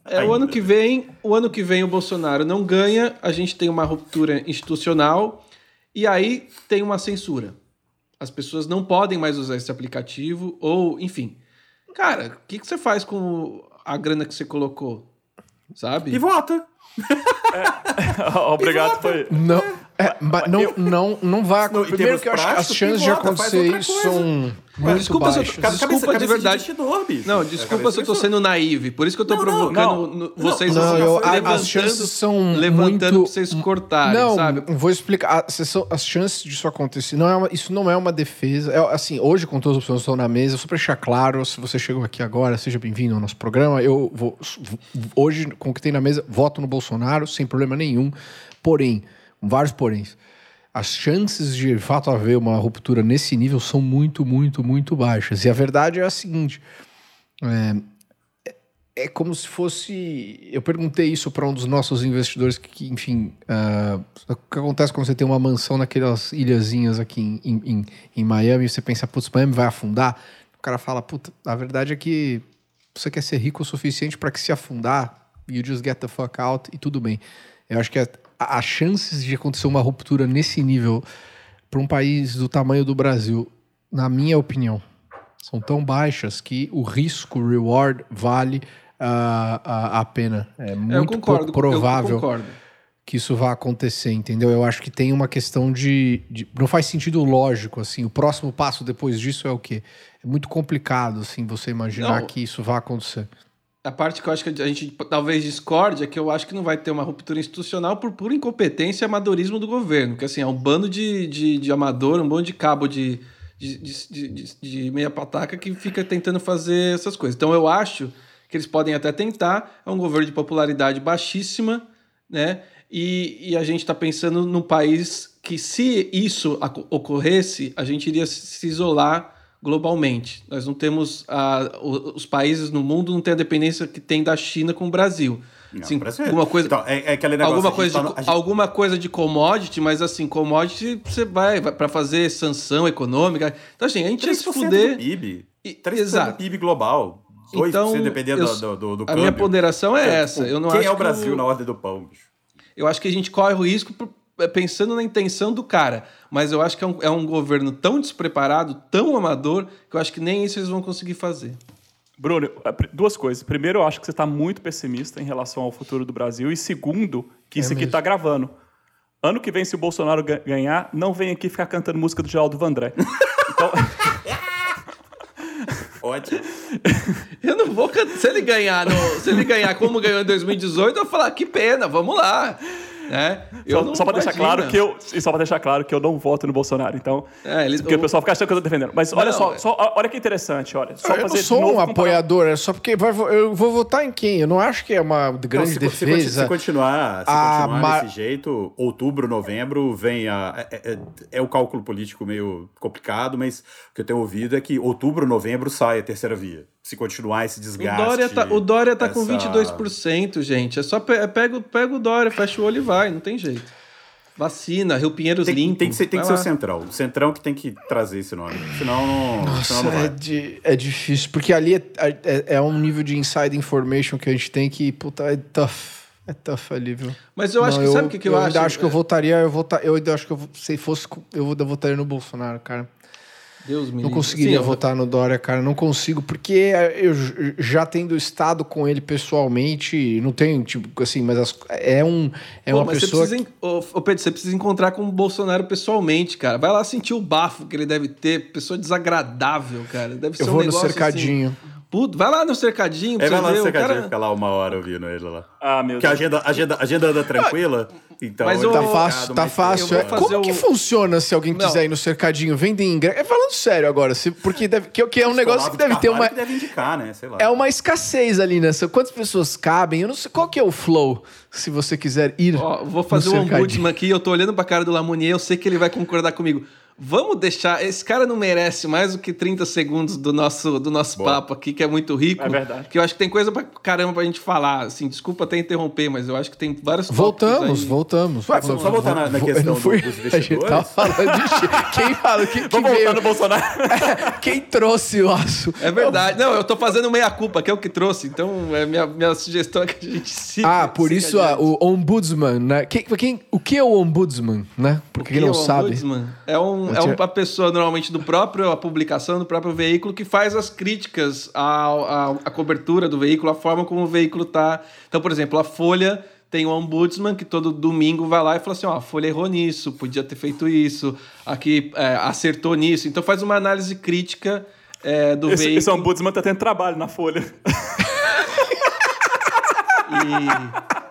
É, o ano que vem, o ano que vem o Bolsonaro não ganha, a gente tem uma ruptura institucional e aí tem uma censura. As pessoas não podem mais usar esse aplicativo ou, enfim. Cara, o que, que você faz com a grana que você colocou? Sabe? E vota. É. [laughs] Obrigado, foi. Não, é, mas não, não, não vai acontecer. Primeiro que eu acho que as chances de acontecer isso são muito desculpa baixas. Se eu, desculpa cabeça, de verdade. De não, desculpa se eu tô sendo naive. Por isso que eu tô não, provocando não, vocês não, assim, eu, as chances são levantando muito... pra vocês cortarem, não, sabe? Vou explicar. As chances disso acontecer. Não é uma, isso não é uma defesa. É, assim, hoje, com todas as opções que estão na mesa, só pra deixar claro, se você chegou aqui agora, seja bem-vindo ao nosso programa. Eu vou. Hoje, com o que tem na mesa, voto no Bolsonaro, sem problema nenhum. Porém, vários poréns as chances de, de fato haver uma ruptura nesse nível são muito, muito, muito baixas. E a verdade é a seguinte: é, é como se fosse. Eu perguntei isso para um dos nossos investidores que, enfim, uh, o que acontece quando você tem uma mansão naquelas ilhazinhas aqui em, em, em Miami e você pensa, putz, Miami vai afundar? O cara fala, puta, a verdade é que você quer ser rico o suficiente para que se afundar, you just get the fuck out e tudo bem. Eu acho que é as chances de acontecer uma ruptura nesse nível para um país do tamanho do Brasil, na minha opinião, são tão baixas que o risco, o reward, vale uh, a, a pena. É muito concordo, provável que isso vá acontecer, entendeu? Eu acho que tem uma questão de, de, Não faz sentido lógico, assim. O próximo passo depois disso é o quê? É muito complicado, assim, você imaginar Não. que isso vá acontecer. A parte que eu acho que a gente talvez discorde é que eu acho que não vai ter uma ruptura institucional por pura incompetência e amadorismo do governo. Porque assim, é um bando de, de, de amador, um bando de cabo de, de, de, de, de meia pataca que fica tentando fazer essas coisas. Então eu acho que eles podem até tentar. É um governo de popularidade baixíssima, né? E, e a gente está pensando num país que, se isso ocorresse, a gente iria se isolar globalmente. Nós não temos a, os países no mundo não têm a dependência que tem da China com o Brasil. Não, assim, alguma coisa, então, é, é negócio, alguma coisa, de, gente... alguma coisa de commodity, mas assim, commodity você vai, vai para fazer sanção econômica. Então assim, a gente ia se fuder. Do PIB. 3% Exato. do PIB global. 2% então, dependendo eu, do, do, do A minha ponderação é, é essa. Tipo, eu não quem acho é o Brasil na ordem do pão, bicho? Eu acho que a gente corre o risco é, pensando na intenção do cara. Mas eu acho que é um, é um governo tão despreparado, tão amador, que eu acho que nem isso eles vão conseguir fazer. Bruno, é, duas coisas. Primeiro, eu acho que você está muito pessimista em relação ao futuro do Brasil. E segundo, que é isso aqui está gravando. Ano que vem, se o Bolsonaro ganhar, não vem aqui ficar cantando música do Geraldo Vandré. [laughs] Então... [laughs] Ótimo. Eu não vou cantar. Se ele ganhar, no... se ele ganhar como ganhou em 2018, eu vou falar, que pena, vamos lá. Né? Eu só, só para deixar claro que eu só para deixar claro que eu não voto no Bolsonaro. Então, é, ele, porque o... o pessoal fica achando que eu tô defendendo. Mas olha não, só, é... só, olha que interessante, olha. Só eu fazer não sou um apoiador, é só porque vai, eu vou votar em quem? Eu não acho que é uma grande não, se, defesa. Se, continuar, se continuar mar... desse jeito, outubro, novembro, vem a é, é, é, o cálculo político meio complicado, mas o que eu tenho ouvido é que outubro, novembro sai a terceira via se continuar esse desgaste. O Dória tá, o Dória tá essa... com 22%, gente. É só pe pega, pega o Dória, fecha o olho e vai, não tem jeito. Vacina, Rio Pinheiros Tem, limpo. tem que ser, tem que ser o. Centrão. O Centrão que tem que trazer esse nome. Senão não, senão Nossa, não vai. é, di- é difícil, porque ali é, é, é um nível de inside information que a gente tem que, puta, é tough. É tough ali, viu? Mas eu acho Não, que, sabe o que, que eu, ainda acho? acho que eu votaria, eu, vota, eu ainda acho que eu, se fosse, eu ainda votaria no Bolsonaro, cara. Deus me Não conseguiria Sim, eu- votar no Dória, cara. Não consigo, porque eu já tendo estado com ele pessoalmente, não tenho, tipo, assim, mas as- é um é Pô, uma mas pessoa. Você precisa, en- ô, Pedro, você precisa encontrar com o Bolsonaro pessoalmente, cara. Vai lá sentir o bafo que ele deve ter. Pessoa desagradável, cara. Deve ser Eu um vou no negócio cercadinho. Assim, puto, vai lá no cercadinho pra É, vai lá no cercadinho, cara... fica lá uma hora ouvindo ele lá. Ah, meu Porque Deus. agenda, a agenda, a agenda anda tranquila, então... Mas ele o- Tá fácil, tá fácil. É. Como que o- funciona se alguém Não. quiser ir no cercadinho? Vendem ingresso. É falando sério agora, se, porque deve, que, que é um negócio que deve ter uma. Que deve indicar, né? Sei lá. É uma escassez ali nessa. Quantas pessoas cabem? Eu não sei qual que é o flow, se você quiser ir. Ó, vou fazer no um ombudsman aqui, eu tô olhando pra cara do Lamonier, eu sei que ele vai concordar comigo. Vamos deixar. Esse cara não merece mais do que 30 segundos do nosso, do nosso Boa. papo aqui, que é muito rico. É verdade. Que eu acho que tem coisa pra caramba pra gente falar. Assim, desculpa até interromper, mas eu acho que tem vários tópicos Voltamos, aí. voltamos. Ué, só- só voltar na- na questão eu não do- fui- dos [laughs] A gente tava investidores. falando de... Quem fala? Quem, [laughs] quem Vamos veio? voltar no Bolsonaro. [laughs] Quem trouxe o aço? É verdade. Não, eu tô fazendo meia-culpa, que é o que trouxe. Então, é minha, minha sugestão é que a gente siga. Ah, por siga isso adiante. o ombudsman, né? Quem, quem, o que é o ombudsman, né? Porque quem que não é o sabe. ombudsman? É, um, É uma pessoa, normalmente, do próprio, a publicação do próprio veículo, que faz as críticas à, à, à cobertura do veículo, a forma como o veículo tá. Então, por exemplo, a Folha tem um ombudsman que todo domingo vai lá e fala assim: ó, a Folha errou nisso, podia ter feito isso, aqui é, acertou nisso. Então, faz uma análise crítica é, do Esse, veículo. esse ombudsman tá tendo trabalho na Folha. [laughs] E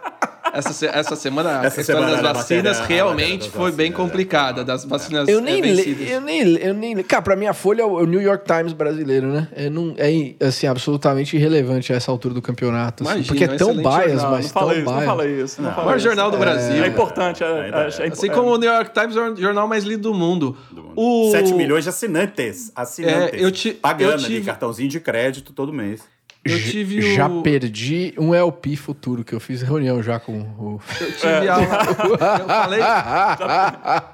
essa, essa semana a Essa história semana das a vacinas matéria- a realmente foi bem vacinas, complicada, das vacinas Eu é, nem, vencidas. eu nem, eu nem, cara, pra mim a Folha é o o New York Times brasileiro, né? É, não, é assim absolutamente irrelevante a essa altura do campeonato, assim, Imagina, porque é tão bias, jornal. mas não fala tão isso, não bias. fala isso. Não Não. fala O maior isso. jornal do Brasil. É importante. É, Ainda é, é. é Assim importante. como o New York Times é o jornal mais lido do mundo. O... 7 milhões de assinantes. Assinantes. É, eu ti- Pagando eu tive- ali, cartãozinho de crédito todo mês. Eu tive o... Já perdi um LP futuro, que eu fiz reunião já com o. Eu tive aula... [laughs] Eu falei...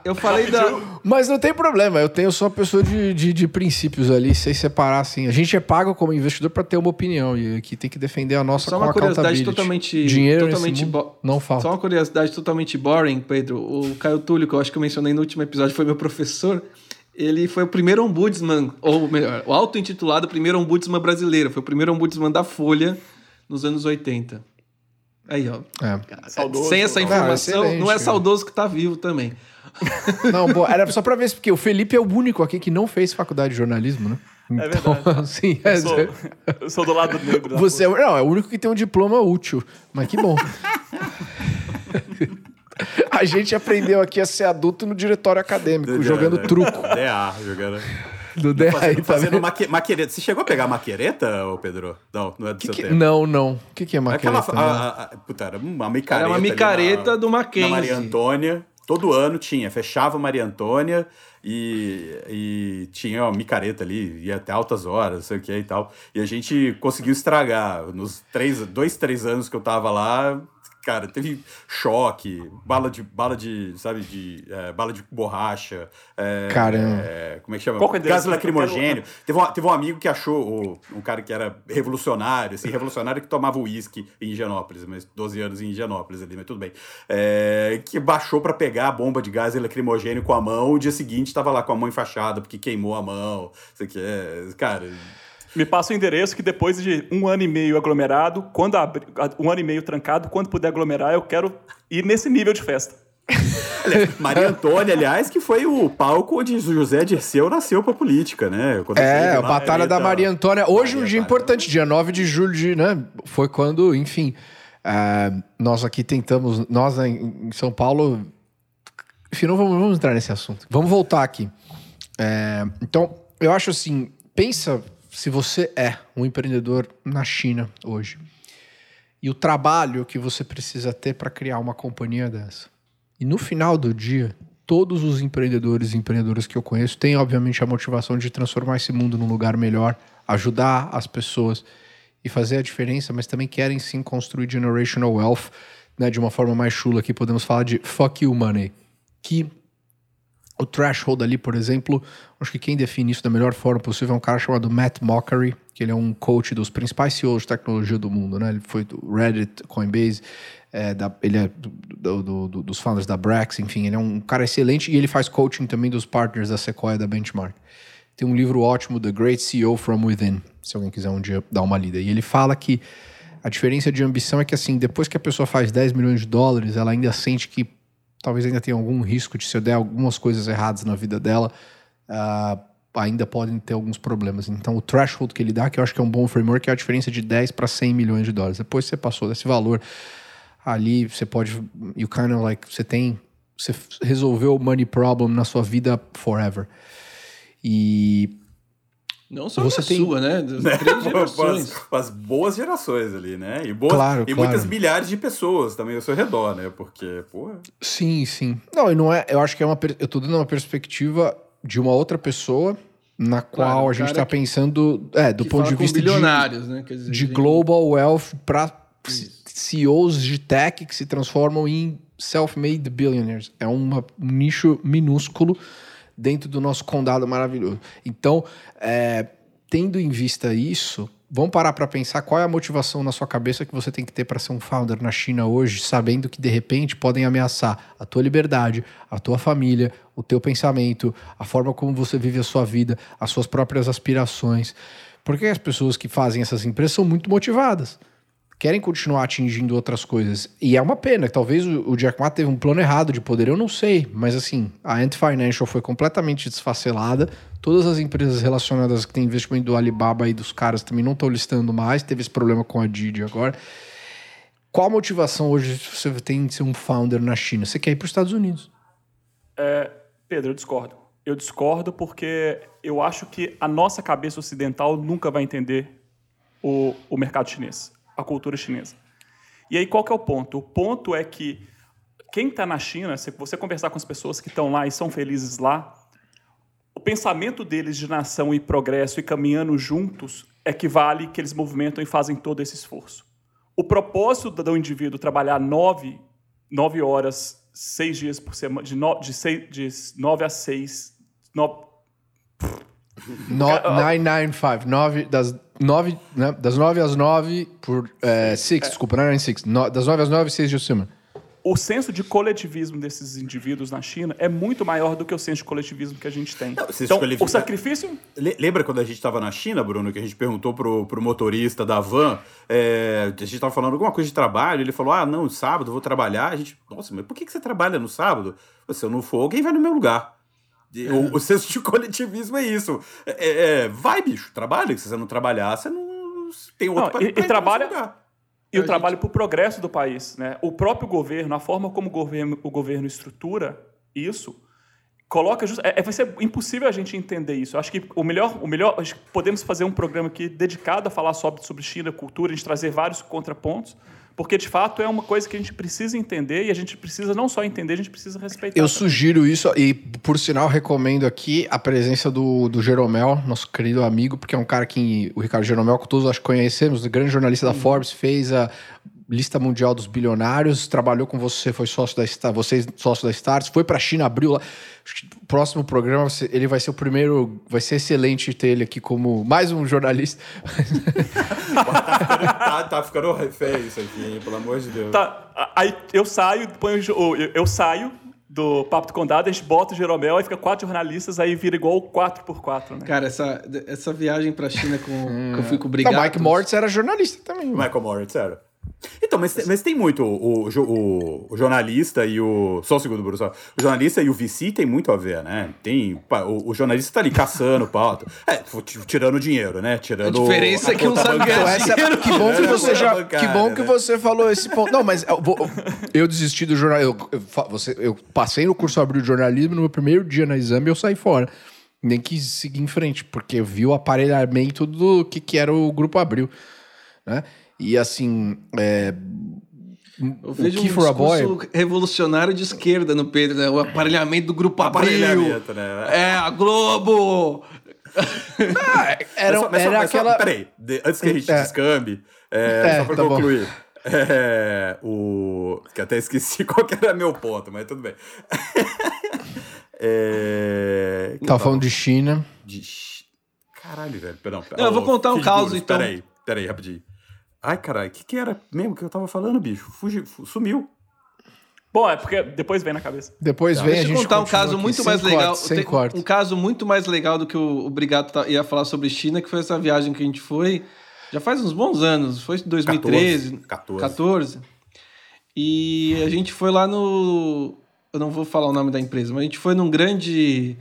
Eu falei da... Mas não tem problema, eu tenho só pessoa de, de, de princípios ali, sem separar assim. A gente é pago como investidor para ter uma opinião e aqui tem que defender a nossa Só uma curiosidade totalmente... Dinheiro totalmente mundo não falta. Só uma curiosidade totalmente boring, Pedro. O Caio Túlio, que eu acho que eu mencionei no último episódio, foi meu professor. Ele foi o primeiro ombudsman, ou melhor, o auto-intitulado primeiro ombudsman brasileiro. Foi o primeiro ombudsman da Folha nos anos 80. Aí, ó. É. Saudoso. Sem essa Não, informação, excelente, não é saudoso que tá vivo também. [laughs] Não, boa, era só pra ver, porque o Felipe é o único aqui que não fez faculdade de jornalismo, né? É Então, verdade. [laughs] assim, Eu é, sou, eu sou do lado negro. você é, não, é o único que tem um diploma útil. Mas que bom. [laughs] [laughs] A gente aprendeu aqui a ser adulto no diretório acadêmico, jogando truco DA, jogando. do DA. Fazendo, tá fazendo maque, maquereta. Você chegou a pegar maquereta, ô Pedro? Não, não é do Que seu que- tempo. Não, não. O que, que é Aquela. maquereta? a- né? a- a- puta, era uma micareta. Era uma micareta na- do Mackenzie. Na Maria Antônia. Todo ano tinha. Fechava Maria Antônia e, e tinha uma micareta ali, ia até altas horas, não sei o que e tal. E a gente conseguiu estragar. Nos três, dois, três anos que eu tava lá, cara, teve choque, bala de, bala de sabe, de é, bala de borracha. é, Caramba. é, como é que chama? Qual que é Gás lacrimogênio. Teve um, teve um amigo que achou, o- um cara que era revolucionário, assim, revolucionário que tomava uísque em Higienópolis, mas 12 anos em Higienópolis ali, mas tudo bem. É, que baixou pra pegar a bomba de gás lacrimogênio com a mão, o dia seguinte tava lá com a mão enfaixada, porque queimou a mão, isso aqui é... Cara, Me passa o endereço que depois de um ano e meio aglomerado, quando abrir, um ano e meio trancado, quando puder aglomerar, eu quero ir nesse nível de festa. Maria Antônia, aliás, que foi o palco onde José Dirceu nasceu pra política, né? Quando É, a Batalha da Maria Antônia. Hoje um Maria dia Antônia. importante, dia 9 de julho, de, né? Foi quando, enfim, ah, nós aqui tentamos, nós em, em São Paulo. Enfim, não vamos, vamos entrar nesse assunto. Vamos voltar aqui. É, então, eu acho assim: pensa se você é um empreendedor na China hoje e o trabalho que você precisa ter para criar uma companhia dessa. E no final do dia, todos os empreendedores e empreendedoras que eu conheço têm, obviamente, a motivação de transformar esse mundo num lugar melhor, ajudar as pessoas e fazer a diferença, mas também querem sim construir generational wealth, né, de uma forma mais chula aqui, podemos falar de fuck you money. que o threshold ali, por exemplo, acho que quem define isso da melhor forma possível é um cara chamado Matt Mockery, que ele é um coach dos principais CEOs de tecnologia do mundo, né? Ele foi do Reddit, Coinbase, é, da, ele é do, do, do, dos founders da Brex, enfim, ele é um cara excelente e ele faz coaching também dos partners da Sequoia, da Benchmark. Tem um livro ótimo, The Great CEO From Within, se alguém quiser um dia dar uma lida. E ele fala que a diferença de ambição é que, assim, depois que a pessoa faz 10 milhões de dólares, ela ainda sente que talvez ainda tenha algum risco de se eu der algumas coisas erradas na vida dela, uh, ainda podem ter alguns problemas. Então, o threshold que ele dá, que eu acho que é um bom framework, é a diferença de 10 para 100 milhões de dólares. Depois você passou desse valor, ali você pode, you kind of like, você tem, você resolveu o money problem na sua vida forever. E não só você tem sua, né? [laughs] né? Três gerações. As, as, boas gerações ali, né? E, boas, claro, e claro. muitas milhares de pessoas também ao seu redor, né? Porque, porra. Sim, sim. Não, e não é. Eu acho que é uma. Eu tô dando uma perspectiva de uma outra pessoa na qual claro, a gente está pensando, é, do ponto de vista bilionários, de, né? Dizer, de global wealth para CEOs de tech que se transformam em self-made billionaires. É uma, um nicho minúsculo dentro do nosso condado maravilhoso. Então, é, tendo em vista isso, vamos parar para pensar qual é a motivação na sua cabeça que você tem que ter para ser um founder na China hoje, sabendo que de repente podem ameaçar a tua liberdade, a tua família, o teu pensamento, a forma como você vive a sua vida, as suas próprias aspirações. Porque as pessoas que fazem essas empresas são muito motivadas querem continuar atingindo outras coisas. E é uma pena, talvez o, Jack Ma teve um plano errado de poder, eu não sei, mas assim, a Ant Financial foi completamente desfacelada. Todas as empresas relacionadas que têm investimento do Alibaba e dos caras também não estão listando mais. Teve esse problema com a Didi agora. Qual a motivação hoje você tem de ser um founder na China? Você quer ir para os Estados Unidos? É, Pedro, eu discordo. Eu discordo porque eu acho que a nossa cabeça ocidental nunca vai entender o, o mercado chinês a cultura chinesa. E aí qual que é o ponto? O ponto é que quem está na China, se você conversar com as pessoas que estão lá e são felizes lá, pensamento deles de nação e progresso e caminhando juntos equivale que eles movimentam e fazem todo esse esforço. O propósito do indivíduo trabalhar nove, nove horas, seis dias por semana, de, no, de, seis, de nove a seis, no, no, [laughs] 995, nove das nove, né? Das nove às nove por é, six, é. desculpa, era em six. No, das nove às nove, seis de cima. O senso de coletivismo desses indivíduos na China é muito maior do que o senso de coletivismo que a gente tem. Não, então, o sacrifício. Lembra quando a gente estava na China, Bruno, que a gente perguntou pro, pro motorista da van, é, a gente estava falando alguma coisa de trabalho, ele falou: ah, não, sábado eu vou trabalhar. A gente, nossa, mas por que, que você trabalha no sábado? Se eu não for, alguém vai no meu lugar. É. O, o, senso de coletivismo é isso. É, é, é vai, bicho, trabalha. Se você não trabalhar, você não tem outro para e, e trabalha E o trabalho para o progresso do país. Né? O próprio governo, a forma como o governo, o governo estrutura isso, coloca. Just, é, vai ser impossível a gente entender isso. Eu acho que o melhor. O melhor podemos fazer um programa aqui dedicado a falar sobre, sobre China, cultura, a gente trazer vários contrapontos porque de fato é uma coisa que a gente precisa entender e a gente precisa não só entender, a gente precisa respeitar. Eu também. sugiro isso e, por sinal, recomendo aqui a presença do, do Jeromel, nosso querido amigo, porque é um cara que o Ricardo Jeromel, que todos acho que conhecemos, o grande jornalista da Forbes, fez a lista mundial dos bilionários, trabalhou com você, foi sócio da Star, vocês sócio da Stars, foi para a China, abriu lá. Próximo programa, ele vai ser o primeiro, vai ser excelente ter ele aqui como mais um jornalista. tá, [laughs] ficando, tá, tá ficando feio isso aqui, pelo amor de Deus. Tá, aí eu saio, depois eu, eu saio do Papo do Condado, a gente bota o Jeromel, aí fica quatro jornalistas, aí vira igual 4x4, né? Cara, essa, essa viagem pra China com, [laughs] que eu fui com o Brigatos... Não, Mike Moritz era jornalista também. Michael Moritz era. Então, mas, mas tem muito. O, o, o, jornalista e o. Só um segundo, Bruno. Só. O jornalista e o VC tem muito a ver, né? Tem. O, o jornalista tá ali caçando [laughs] pauta. É, tirando dinheiro, né? Tirando. A diferença a é que um sabe ganhar dinheiro. Que bom que você já. que bom que né? você falou esse ponto. Não, mas eu, eu desisti do jornalismo. Eu, eu, você, eu passei no curso Abril de Jornalismo, no meu primeiro dia na exame eu saí fora. Nem quis seguir em frente, porque eu vi o aparelhamento do que, que era o Grupo Abril. Né? E assim. É, eu vejo um discurso Boy... revolucionário de esquerda no Pedro, né? O aparelhamento do grupo Aparelhamento, né? É, a Globo! Ah, era, só, era só, aquela... Só, peraí, de, antes que a gente é. descambe, é, é, só pra tá concluir. Bom. É, o... Que até esqueci [laughs] qual que era meu ponto, mas tudo bem. [laughs] é... Tava falando de China. De... Caralho, velho. Perdão. Não, eu vou contar um caos, então. Peraí, peraí, rapidinho. Ai, caralho, o que, que era mesmo que eu tava falando, bicho? Fugiu, sumiu. Bom, é porque depois vem na cabeça. Depois vem Deixa a eu gente contar um caso aqui, muito sem mais legal. cortes, sem Tem cortes. Um caso muito mais legal do que o, o Brigado tá- ia falar sobre China, que foi essa viagem que a gente foi. Já faz uns bons anos, foi em 2013, 14. 14. E a gente foi lá no. Eu não vou falar o nome da empresa, mas a gente foi num grande.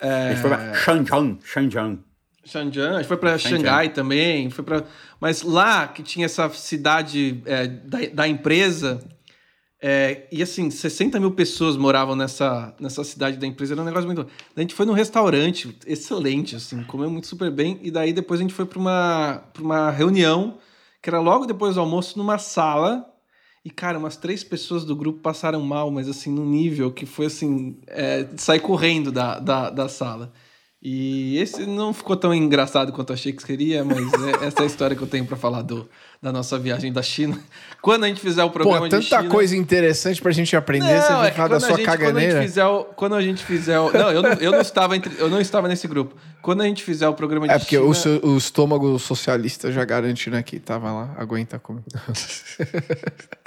A É, gente foi pra Shenzhen, Shenzhen. Xanjiang, foi para. Xangai também, foi para, mas lá que tinha essa cidade é, da, da empresa é, e assim 60 mil pessoas moravam nessa, nessa cidade da empresa, era um negócio muito. A gente foi num restaurante excelente, assim, comeu muito super bem e daí depois a gente foi para uma para uma reunião que era logo depois do almoço numa sala e, cara, umas três pessoas do grupo passaram mal, mas assim, num nível que foi assim, é, sair correndo da, da, da sala. E esse não ficou tão engraçado quanto eu achei que seria, mas é, [laughs] essa é a história que eu tenho pra falar do, da nossa viagem da China. Quando a gente fizer o programa Pô, de tanta China... coisa interessante pra gente aprender, você Não, vai é falar da sua gente- Quando a gente caganeira. fizer o, quando a gente fizer o, Não, eu não, eu, não estava entre, eu não estava nesse grupo. Quando a gente fizer o programa de É porque China... o, seu- o estômago socialista já garante, né, que tava lá, aguenta comer. [laughs]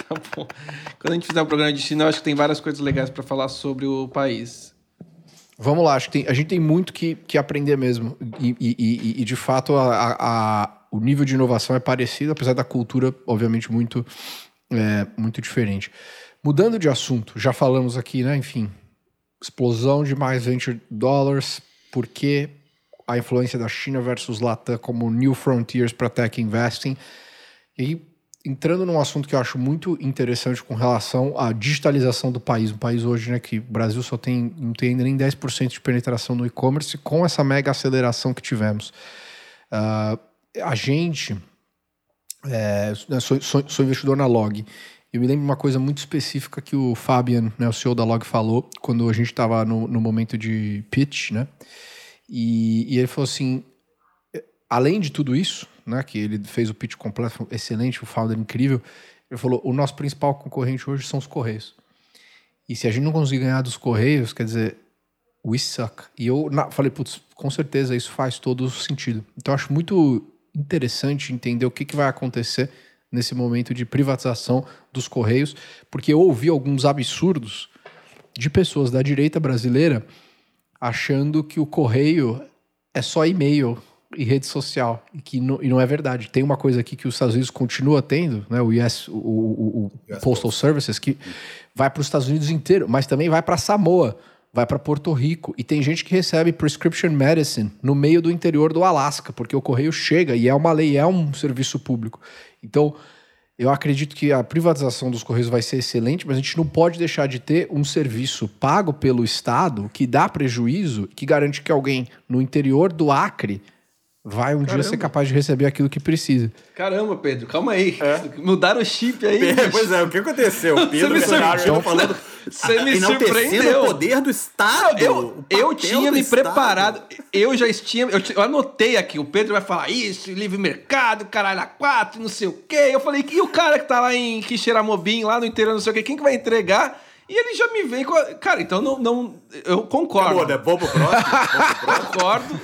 Tá bom. Quando a gente fizer o programa de China, eu acho que tem várias coisas legais pra falar sobre o país. Vamos lá, acho que tem- a gente tem muito que, que aprender mesmo. E, e- e- e, de fato, a- a- o nível de inovação é parecido, apesar da cultura, obviamente, muito, é, muito diferente. Mudando de assunto, já falamos aqui, né? Enfim, explosão de mais venture dollars, por que a influência da China versus Latam como new frontiers para tech investing. E entrando num assunto que eu acho muito interessante com relação à digitalização do país. Um país hoje, né, que o Brasil só tem, não tem ainda nem 10% de penetração no e-commerce com essa mega aceleração que tivemos. Ah, a gente, é, sou, sou- sou investidor na Log. Eu me lembro uma coisa muito específica que o Fabian, né, o CEO da Log, falou quando a gente estava no, no momento de pitch, né? E, e ele falou assim: além de tudo isso, né, que ele fez o pitch completo, excelente, o founder incrível, ele falou: o nosso principal concorrente hoje são os Correios. E se a gente não conseguir ganhar dos Correios, quer dizer, we suck. E eu na- falei: putz, com certeza isso faz todo sentido. Então acho muito interessante entender o que, que vai acontecer nesse momento de privatização dos Correios, porque eu ouvi alguns absurdos de pessoas da direita brasileira achando que o correio é só e-mail e rede social e que não, e não é verdade. Tem uma coisa aqui que os Estados Unidos continua tendo, né? O US, o, o- o Postal Services que vai para os Estados Unidos inteiro, mas também vai para Samoa, vai para Porto Rico e tem gente que recebe prescription medicine no meio do interior do Alasca, porque o correio chega e é uma lei, é um serviço público. Então, eu acredito que a privatização dos Correios vai ser excelente, mas a gente não pode deixar de ter um serviço pago pelo Estado que dá prejuízo, que garante que alguém no interior do Acre vai um dia ser capaz de receber aquilo que precisa. Caramba, Pedro, calma aí. Mudaram o chip aí. É, pois é, o que aconteceu? O Pedro me Bernardo surpreendeu. falando. Você me surpreendeu. o poder do Estado. Eu, o eu tinha me Estado. preparado, eu já tinha, eu, eu anotei aqui, o Pedro vai falar isso, livre mercado, caralho, a quatro, não sei o quê. Eu falei, e o cara que tá lá em Quixeramobim, lá no interior, não sei o quê, quem que vai entregar? E ele já me vem com. a- Cara, então não. não eu concordo. Acabou, né? Vamos pro próximo? [laughs] Concordo.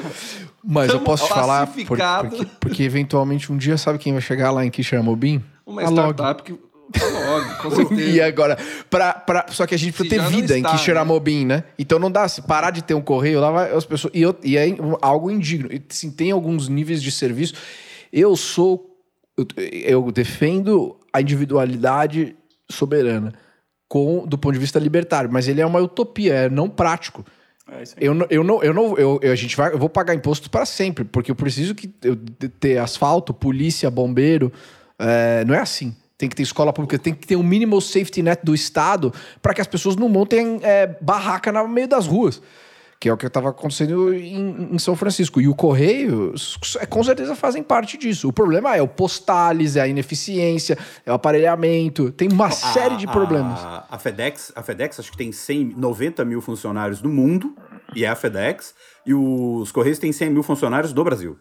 Mas eu Tamo posso te falar, por- porque, porque eventualmente um dia, sabe quem vai chegar lá em Quixeramobim? Uma A Log. startup que. A Log, com [laughs] certeza. E agora, pra, pra, só que a gente precisa ter vida em está, Quixeramobim, né? Então não dá, se parar de ter um correio, lá vai as pessoas. E, eu- e é algo indigno. E, Assim, tem alguns níveis de serviço. Eu sou. Eu, eu defendo a individualidade soberana com, do ponto de vista libertário, mas ele é uma utopia, é não prático. É. Eu eu não, eu não, eu, eu- a gente vai, eu vou pagar imposto para sempre, porque eu preciso que eu ter asfalto, polícia, bombeiro, é, não é assim. Tem que ter escola pública, tem que ter um mínimo safety net do Estado para que as pessoas não montem é, barraca no meio das ruas. Que é o que estava acontecendo em, em São Francisco. E o Correio, é, com certeza, fazem parte disso. O problema é o postales, é a ineficiência, é o aparelhamento. Tem uma série de A- problemas. A, a FedEx, a FedEx acho que tem 100, 90 mil funcionários no mundo, e é a FedEx, e os Correios têm 100 mil funcionários do Brasil.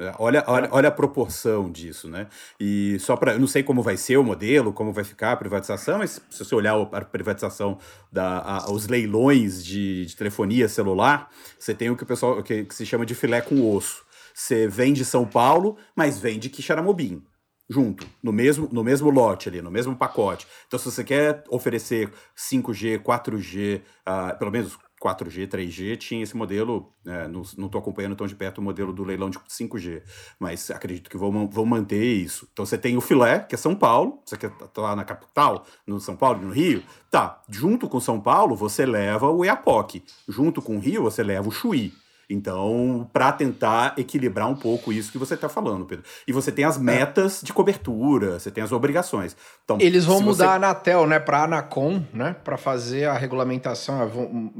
É, olha, olha, olha a proporção disso, né? E só para. Eu não sei como vai ser o modelo, como vai ficar a privatização, mas se você olhar a privatização, da, a, os leilões de, de, telefonia celular, você tem o que o pessoal que, que se chama de filé com osso. Você vende São Paulo, mas vende Quixaramobim junto, no mesmo, no mesmo lote ali, no mesmo pacote. Então, se você quer oferecer 5G, 4G, uh, pelo menos 4G, 3G, tinha esse modelo, é, não estou acompanhando tão de perto o modelo do leilão de 5G, mas acredito que vão, vão manter isso. Então você tem o filé, que é São Paulo, você quer estar tá lá na capital, no São Paulo, no Rio, tá, junto com São Paulo você leva o Iapoc, junto com o Rio você leva o Chuí. Então, para tentar equilibrar um pouco isso que você está falando, Pedro. E você tem as é. metas de cobertura, você tem as obrigações. Então, Eles vão mudar você... a Anatel, né, para Anacom, né, para fazer a regulamentação. É,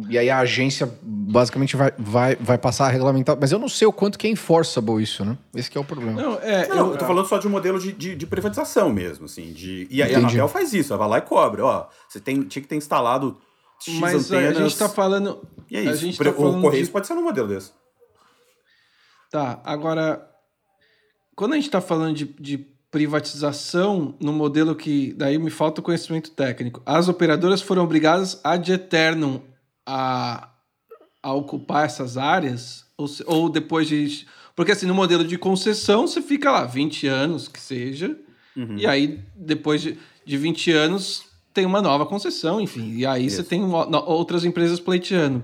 e aí a agência basicamente vai, vai, vai passar a regulamentar. Mas eu não sei o quanto que é enforceable isso, né? Esse é o problema. Não, é, não, eu, eu tô falando só de um modelo de, de, de privatização mesmo, assim. De, e aí a Anatel faz isso, ela vai lá e cobra. Ó, você tem, tinha que ter instalado X Mas antenas. a gente está falando. E é isso. A gente tá o Correios de... pode ser um modelo desse. Tá, agora. Quando a gente está falando de, de privatização no modelo que. Daí me falta o conhecimento técnico. As operadoras foram obrigadas ad eternum a, a ocupar essas áreas? Ou, ou depois de. Porque assim, no modelo de concessão, você fica lá 20 anos, que seja. Uhum. E aí, depois de, de 20 anos, tem uma nova concessão, enfim. E aí Isso. você tem outras empresas pleiteando.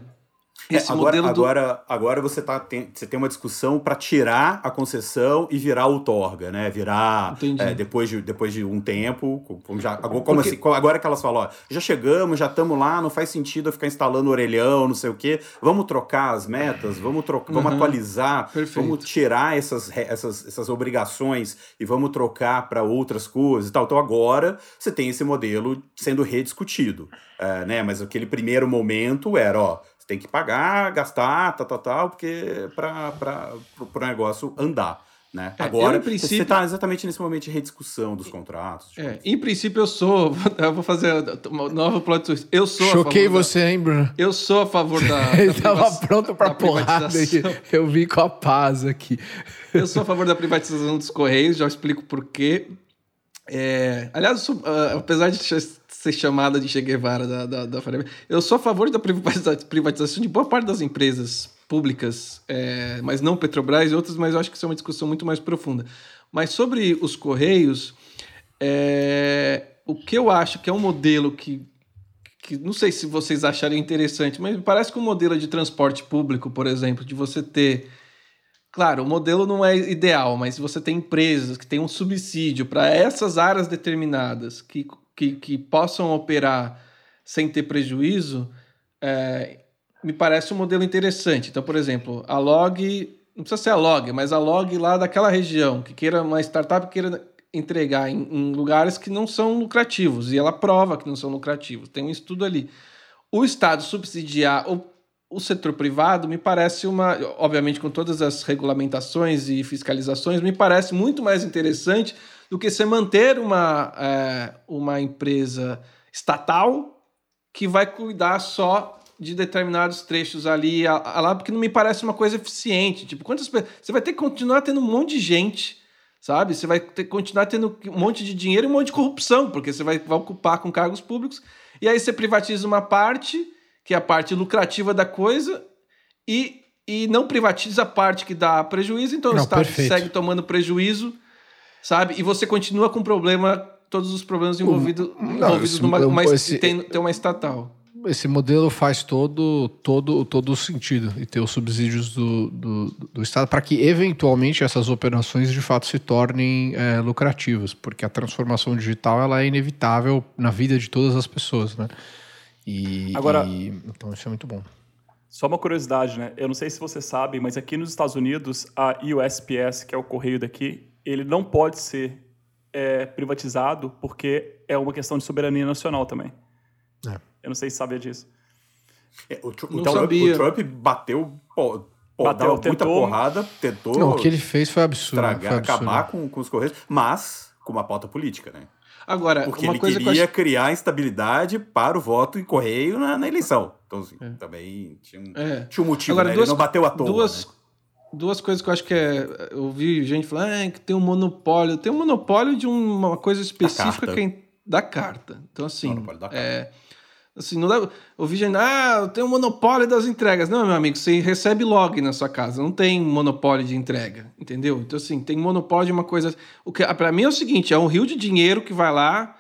É, Esse agora, modelo do... agora, agora você, tá, tem, você tem uma discussão para tirar a concessão e virar outorga, né? Virar é, depois, de, depois de um tempo. Como já, agora, como Porque... assim, agora que elas falam, ó, já chegamos, já estamos lá, não faz sentido eu ficar instalando orelhão, não sei o quê. Vamos trocar as metas, vamos, trocar, uhum. vamos atualizar, Perfeito. vamos tirar essas, essas, essas obrigações e vamos trocar para outras coisas e tal. Então agora você tem esse modelo sendo rediscutido. É, né? Mas aquele primeiro momento era, ó você tem que pagar, gastar, tal, tal, tal, porque para o negócio andar. Né? É, Agora, princípio... você está exatamente nesse momento de rediscussão dos contratos. É, em princípio, eu sou. [laughs] Eu vou fazer uma nova plot twist. Eu sou. Choquei você, da, hein, Bruno? Eu sou a favor da. [laughs] Ele estava pronto para porrada. Eu vi com a paz aqui. [laughs] Eu sou a favor da privatização dos Correios, já explico por quê. É, aliás, sou, uh, apesar de ser chamada de Che Guevara da, da, da Faria, eu sou a favor da privatização de boa parte das empresas públicas, é, mas não Petrobras e outras, mas eu acho que isso é uma discussão muito mais profunda. Mas sobre os Correios, é, o que eu acho que é um modelo que, que não sei se vocês acharem interessante, mas parece que um modelo de transporte público, por exemplo, de você ter Claro, o modelo não é ideal, mas você tem empresas que têm um subsídio para essas áreas determinadas que, que, que, possam operar sem ter prejuízo, é, me parece um modelo interessante. Então, por exemplo, a Log, não precisa ser a Log, mas a Log lá daquela região, que queira uma startup que queira entregar em, em lugares que não são lucrativos, e ela prova que não são lucrativos, tem um estudo ali. O Estado subsidiar ou o setor privado me parece uma, obviamente com todas as regulamentações e fiscalizações, me parece muito mais interessante do que você manter uma, é, uma empresa estatal que vai cuidar só de determinados trechos ali, a, a lá, porque não me parece uma coisa eficiente. Tipo, quantas Você vai ter que continuar tendo um monte de gente, sabe? Você vai ter que continuar tendo um monte de dinheiro e um monte de corrupção, porque você vai, vai ocupar com cargos públicos, e aí você privatiza uma parte que é a parte lucrativa da coisa, e, e não privatiza a parte que dá prejuízo, então não, o Estado perfeito. segue tomando prejuízo, sabe? E você continua com problema, todos os problemas envolvidos, não, envolvidos esse, numa uma, esse, tem, tem uma estatal. Esse modelo faz todo todo todo o sentido e ter os subsídios do, do, do Estado para que eventualmente essas operações de fato se tornem é, lucrativas, porque a transformação digital ela é inevitável na vida de todas as pessoas, né? E, Agora, e, então isso é muito bom. Só uma curiosidade, né? Eu não sei se você sabe, mas aqui nos Estados Unidos, a USPS, que é o correio daqui, ele não pode ser é, privatizado porque é uma questão de soberania nacional também. É. Eu não sei se sabia disso. É, o, então, sabia. o Trump bateu, pô, pô bateu muita tentou... porrada, tentou. Não, o que ele fez foi absurdo. Estragar, foi absurdo. acabar com, com os correios, mas com uma pauta política, né? Agora, Porque ele queria criar instabilidade para o voto em correio na, na eleição. Então, assim, é. também tinha um, é. tinha um motivo, Agora, né? duas, ele não bateu à toa. Duas, né? Duas coisas que eu acho que é. Eu ouvi gente falando ah, que tem um monopólio. Tem um monopólio de uma coisa específica carta. que é da carta. Então, assim. Monopólio da carta. É, assim, não dá. Eu ouvi gente, ah, eu tenho um monopólio das entregas. Não, meu amigo, você recebe log na sua casa. Não tem monopólio de entrega. Entendeu? Então, assim, tem monopólio de uma coisa. O que, pra mim é o seguinte: é um rio de dinheiro que vai lá,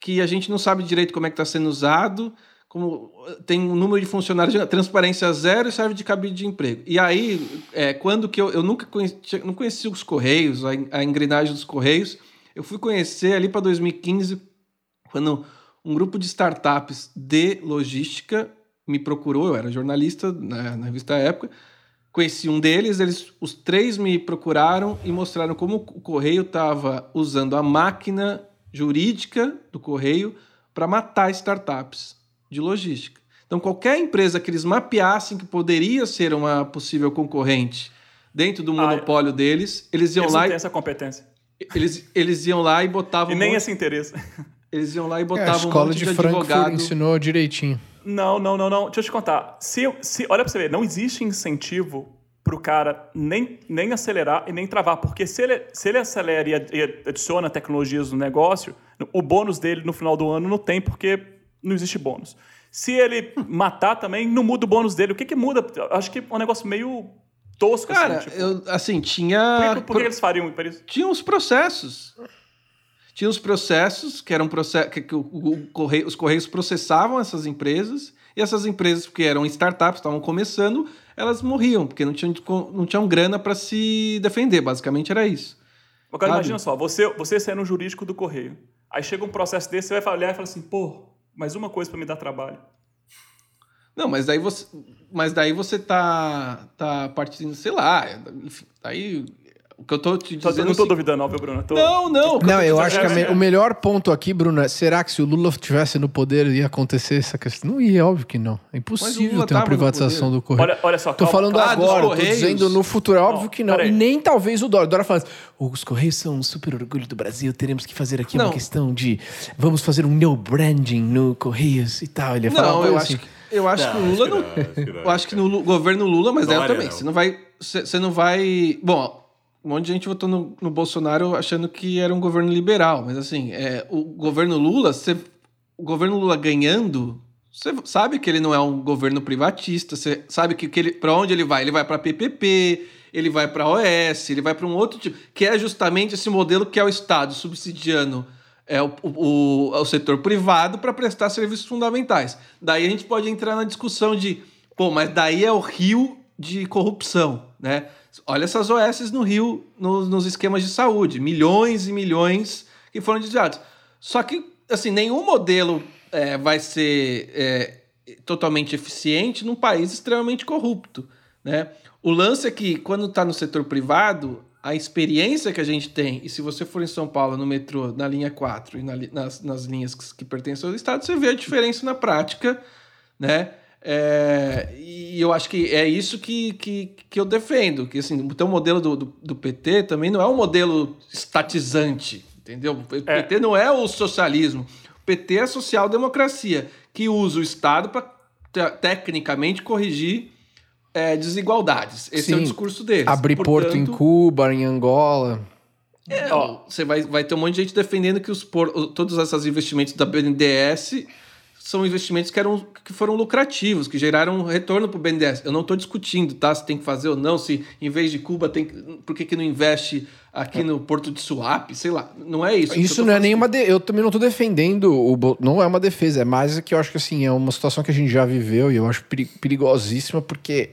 que a gente não sabe direito como é que está sendo usado como tem um número de funcionários, transparência zero e serve de cabide de emprego. E aí, é, quando que eu, eu nunca conheci, não conheci os Correios, a, a engrenagem dos Correios, eu fui conhecer ali para 2015, quando um grupo de startups de logística me procurou, eu era jornalista na, na revista época, conheci um deles, eles, os três me procuraram e mostraram como o Correio estava usando a máquina jurídica do Correio para matar startups de logística. Então, qualquer empresa que eles mapeassem que poderia ser uma possível concorrente dentro do monopólio ah, deles, eles iam eles lá. Não e, tem essa competência. Eles, eles iam lá e botavam. E nem um esse interesse. Eles iam lá e botavam é, a escola um monte de, de Frankfurt advogado. ensinou direitinho. Não, não, não, não. Deixa eu te contar. Se, se, olha pra você ver, não existe incentivo pro cara nem, nem acelerar e nem travar, porque se ele, se ele acelera e adiciona tecnologias no negócio, o bônus dele no final do ano não tem, porque não existe bônus. Se ele matar também, não muda o bônus dele. O que que muda? Acho que é um negócio meio tosco, Cara, assim. Tipo, eu, assim, tinha... por, que, por que eles fariam isso? Tinha uns processos. Tinha os processos, que eram processos que, que o, o correio, os Correios processavam essas empresas, e essas empresas, que eram startups, estavam começando, elas morriam, porque não tinham, não tinham grana para se defender. Basicamente era isso. Agora, imagina só, você, você sendo um jurídico do Correio. Aí chega um processo desse, você vai olhar e falar assim, pô, mais uma coisa para me dar trabalho. Não, mas daí você, mas daí você tá, tá partindo, sei lá, enfim, daí o que eu tô te dizendo. não tô assim, duvidando, não, viu, Bruno? Tô... Não, não. Não, eu acho que me, o melhor ponto aqui, Bruno, é será que se o Lula estivesse no poder ia acontecer essa questão? Não ia, óbvio que não. É impossível ter uma privatização do Correio. Olha, olha só, Tô calma, falando calma. agora, tô dizendo no futuro, é óbvio Não, que não. E nem talvez o Dória. O Dória fala assim, os Correios são um super orgulho do Brasil, teremos que fazer aqui Não. uma questão de vamos fazer um new branding no Correios e tal. Ele ia falar Não, eu coisa acho, assim. que, eu acho que o Lula não. Eu acho que no governo Lula, mas eu Dória, também. não. Você não vai. Você não vai. Bom, um monte de gente votou no, no Bolsonaro achando que era um governo liberal, mas assim, é, o governo Lula, você, o governo Lula ganhando, você sabe que ele não é um governo privatista, você sabe que, que ele, para onde ele vai? Ele vai para PPP, ele vai para OS, ele vai para um outro tipo, que é justamente esse modelo que é o Estado subsidiando é, o, o, o setor privado para prestar serviços fundamentais. Daí a gente pode entrar na discussão de, pô, mas daí é o rio de corrupção, né? Olha essas OS no Rio, nos, nos esquemas de saúde, milhões e milhões que foram desviados. Só que, assim, nenhum modelo é, vai ser é, totalmente eficiente num país extremamente corrupto, né? O lance é que, quando está no setor privado, a experiência que a gente tem, e se você for em São Paulo, no metrô, na linha 4 e na nas, nas linhas que, que pertencem ao Estado, você vê a diferença na prática, né? É, e eu acho que é isso que, que, que eu defendo. Que assim, o teu modelo do, do, do PT também não é um modelo estatizante, entendeu? O É. PT não é o socialismo. O PT é a social-democracia, que usa o Estado para tecnicamente corrigir é, desigualdades.Esse é o Sim, discurso deles. Abrir porto em Portanto, Cuba, em Angola. é, ó, você vai, vai ter um monte de gente defendendo que os por, todos esses investimentos da BNDES são investimentos que, eram, que foram lucrativos, que geraram um retorno para o BNDES. Eu não estou discutindo tá, se tem que fazer ou não, se em vez de Cuba, tem que- por que, que não investe aqui no Porto de Suape, sei lá. Não é isso. Isso não é nenhuma. De... Eu também não tô defendendo o. Não é uma defesa, é mais que eu acho que assim, é uma situação que a gente já viveu e eu acho peri- perigosíssima, porque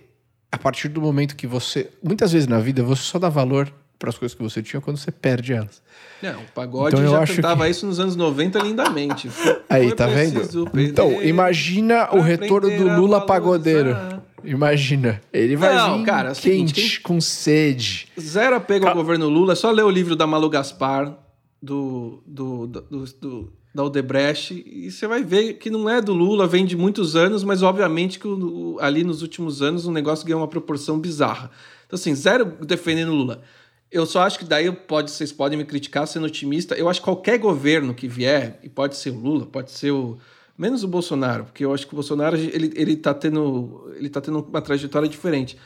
a partir do momento que você. Muitas vezes na vida você só dá valor para as coisas que você tinha quando você perde elas. Não, o pagode Então eu já acho cantava que- isso nos anos 90 lindamente. [laughs] Aí, Foi tá vendo? Então, imagina o retorno do Lula pagodeiro. Imagina. Ele vai Não, vir cara, é quente, seguinte, com sede. Zero apego ao Ca- governo Lula, é só ler o livro da Malu Gaspar, do, do, do, do- da Odebrecht, e você vai ver que não é do Lula, vem de muitos anos, mas obviamente que o- ali nos últimos anos o negócio ganhou uma proporção bizarra. Então, assim, zero defendendo o Lula. Eu só acho que daí pode, vocês podem me criticar sendo otimista. Eu acho que qualquer governo que vier, e pode ser o Lula, pode ser o. Menos o Bolsonaro, porque eu acho que o Bolsonaro ele, ele, tá, tendo, ele tá tendo uma trajetória diferente.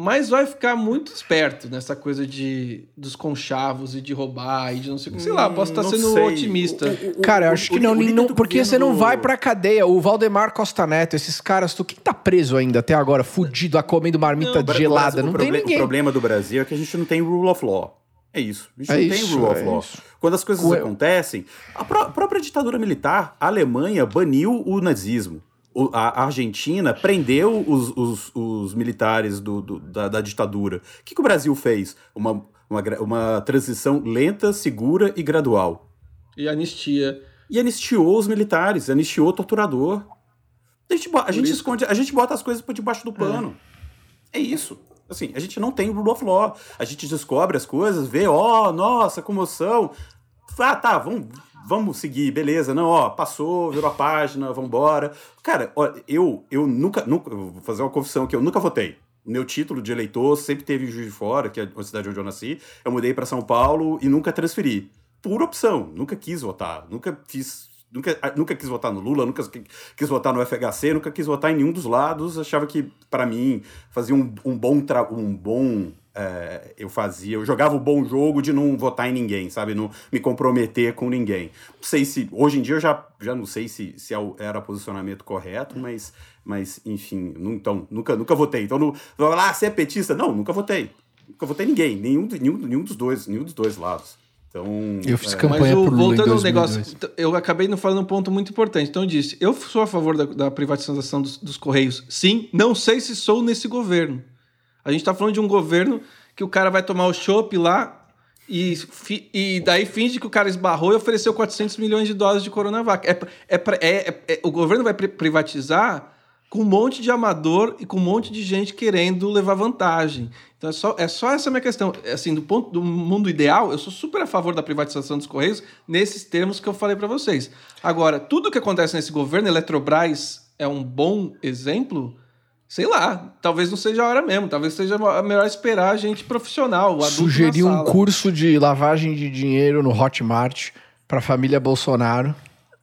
Mas vai ficar muito esperto nessa coisa de dos conchavos e de roubar e de não sei o que. Sei lá, posso estar Não sendo sei. otimista. O- o- Cara, eu o- acho que o- não, o líder não do porque você não vai pra cadeia. O Valdemar Costa Neto, esses caras, tu, quem tá preso ainda até agora, fudido, a comendo marmita O Bra- gelada? Brasil- Não o tem ninguém. O problema do Brasil é que a gente não tem rule of law. É isso. A gente É não isso, tem rule of é law. isso. Quando as coisas Co- acontecem, a pró- própria ditadura militar, a Alemanha baniu o nazismo. A Argentina prendeu os, os- os militares do- do- da, da ditadura. O que, que o Brasil fez? Uma, uma, uma transição lenta, segura e gradual. E anistia. E anistiou os militares, anistiou o torturador. A gente, a gente isso- esconde, a gente bota as coisas por debaixo do pano. É isso. Assim, a gente não tem rule of law. A gente descobre as coisas, vê, ó, nossa, comoção. Ah, tá, vamos, vamos seguir, beleza. Não, ó, passou, virou a página, vambora. Cara, ó, eu, eu nunca, nunca, vou fazer uma confissão aqui, eu nunca votei. Meu título de eleitor sempre teve em Juiz de Fora, que é a cidade onde eu nasci. Eu mudei para São Paulo e nunca transferi. Por opção, nunca quis votar, nunca fiz Nunca, nunca quis votar no Lula, nunca qui- quis votar no FHC, nunca quis votar em nenhum dos lados. Achava que, para mim, fazia um, um bom. Um bom é, eu fazia, eu jogava o bom jogo de não votar em ninguém, sabe? Não me comprometer com ninguém. Não sei se. Hoje em dia eu já, já não sei se, se é era o posicionamento correto, mas, mas enfim, nu- então, nunca, nunca votei. Então, não, lá, você é petista? Não, nunca votei. Nunca votei em ninguém, nenhum, nenhum, nenhum dos dois, nenhum dos dois lados. Então. Eu fiz é, campanha Mas em voltando ao 2002. negócio, eu acabei não falando um ponto muito importante. Então eu disse, eu sou a favor da, da privatização dos, dos Correios. Sim, não sei se sou nesse governo. A gente tá falando de um governo que o cara vai tomar o chopp lá e, e daí finge que o cara esbarrou e ofereceu 400 milhões de doses de Coronavac. É, é, é- é- é- o governo vai pri- privatizar com um monte de amador e com um monte de gente querendo levar vantagem. Então é só, é só essa minha questão. É Assim, do ponto do mundo ideal, eu sou super a favor da privatização dos Correios nesses termos que eu falei para vocês. Agora, tudo que acontece nesse governo, Eletrobras é um bom exemplo. Sei lá, talvez não seja a hora mesmo, talvez seja a melhor esperar a gente profissional, o adulto Sugeri na um curso de lavagem de dinheiro no Hotmart pra família Bolsonaro,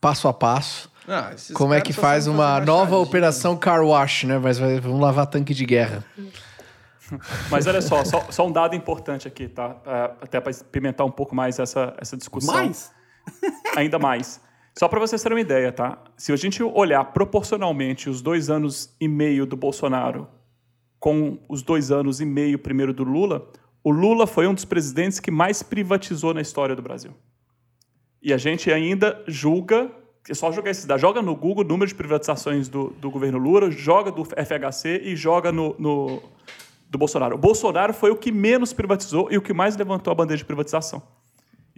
passo a passo. Ah, Como é que faz uma nova operação car wash, né? Mas vai- vamos lavar tanque de guerra. [laughs] Mas olha só, só, só um dado importante aqui, tá? É, até para pimentar um pouco mais essa, essa discussão. mais? Ainda mais. Só para vocês terem uma ideia, tá? Se a gente olhar proporcionalmente os dois anos e meio do Bolsonaro com os dois anos e meio primeiro do Lula, o Lula foi um dos presidentes que mais privatizou na história do Brasil. E a gente ainda julga, é só jogar dados, joga no Google o número de privatizações do, do governo Lula, joga do FHC e joga no, no- do Bolsonaro. O Bolsonaro foi o que menos privatizou e o que mais levantou a bandeira de privatização.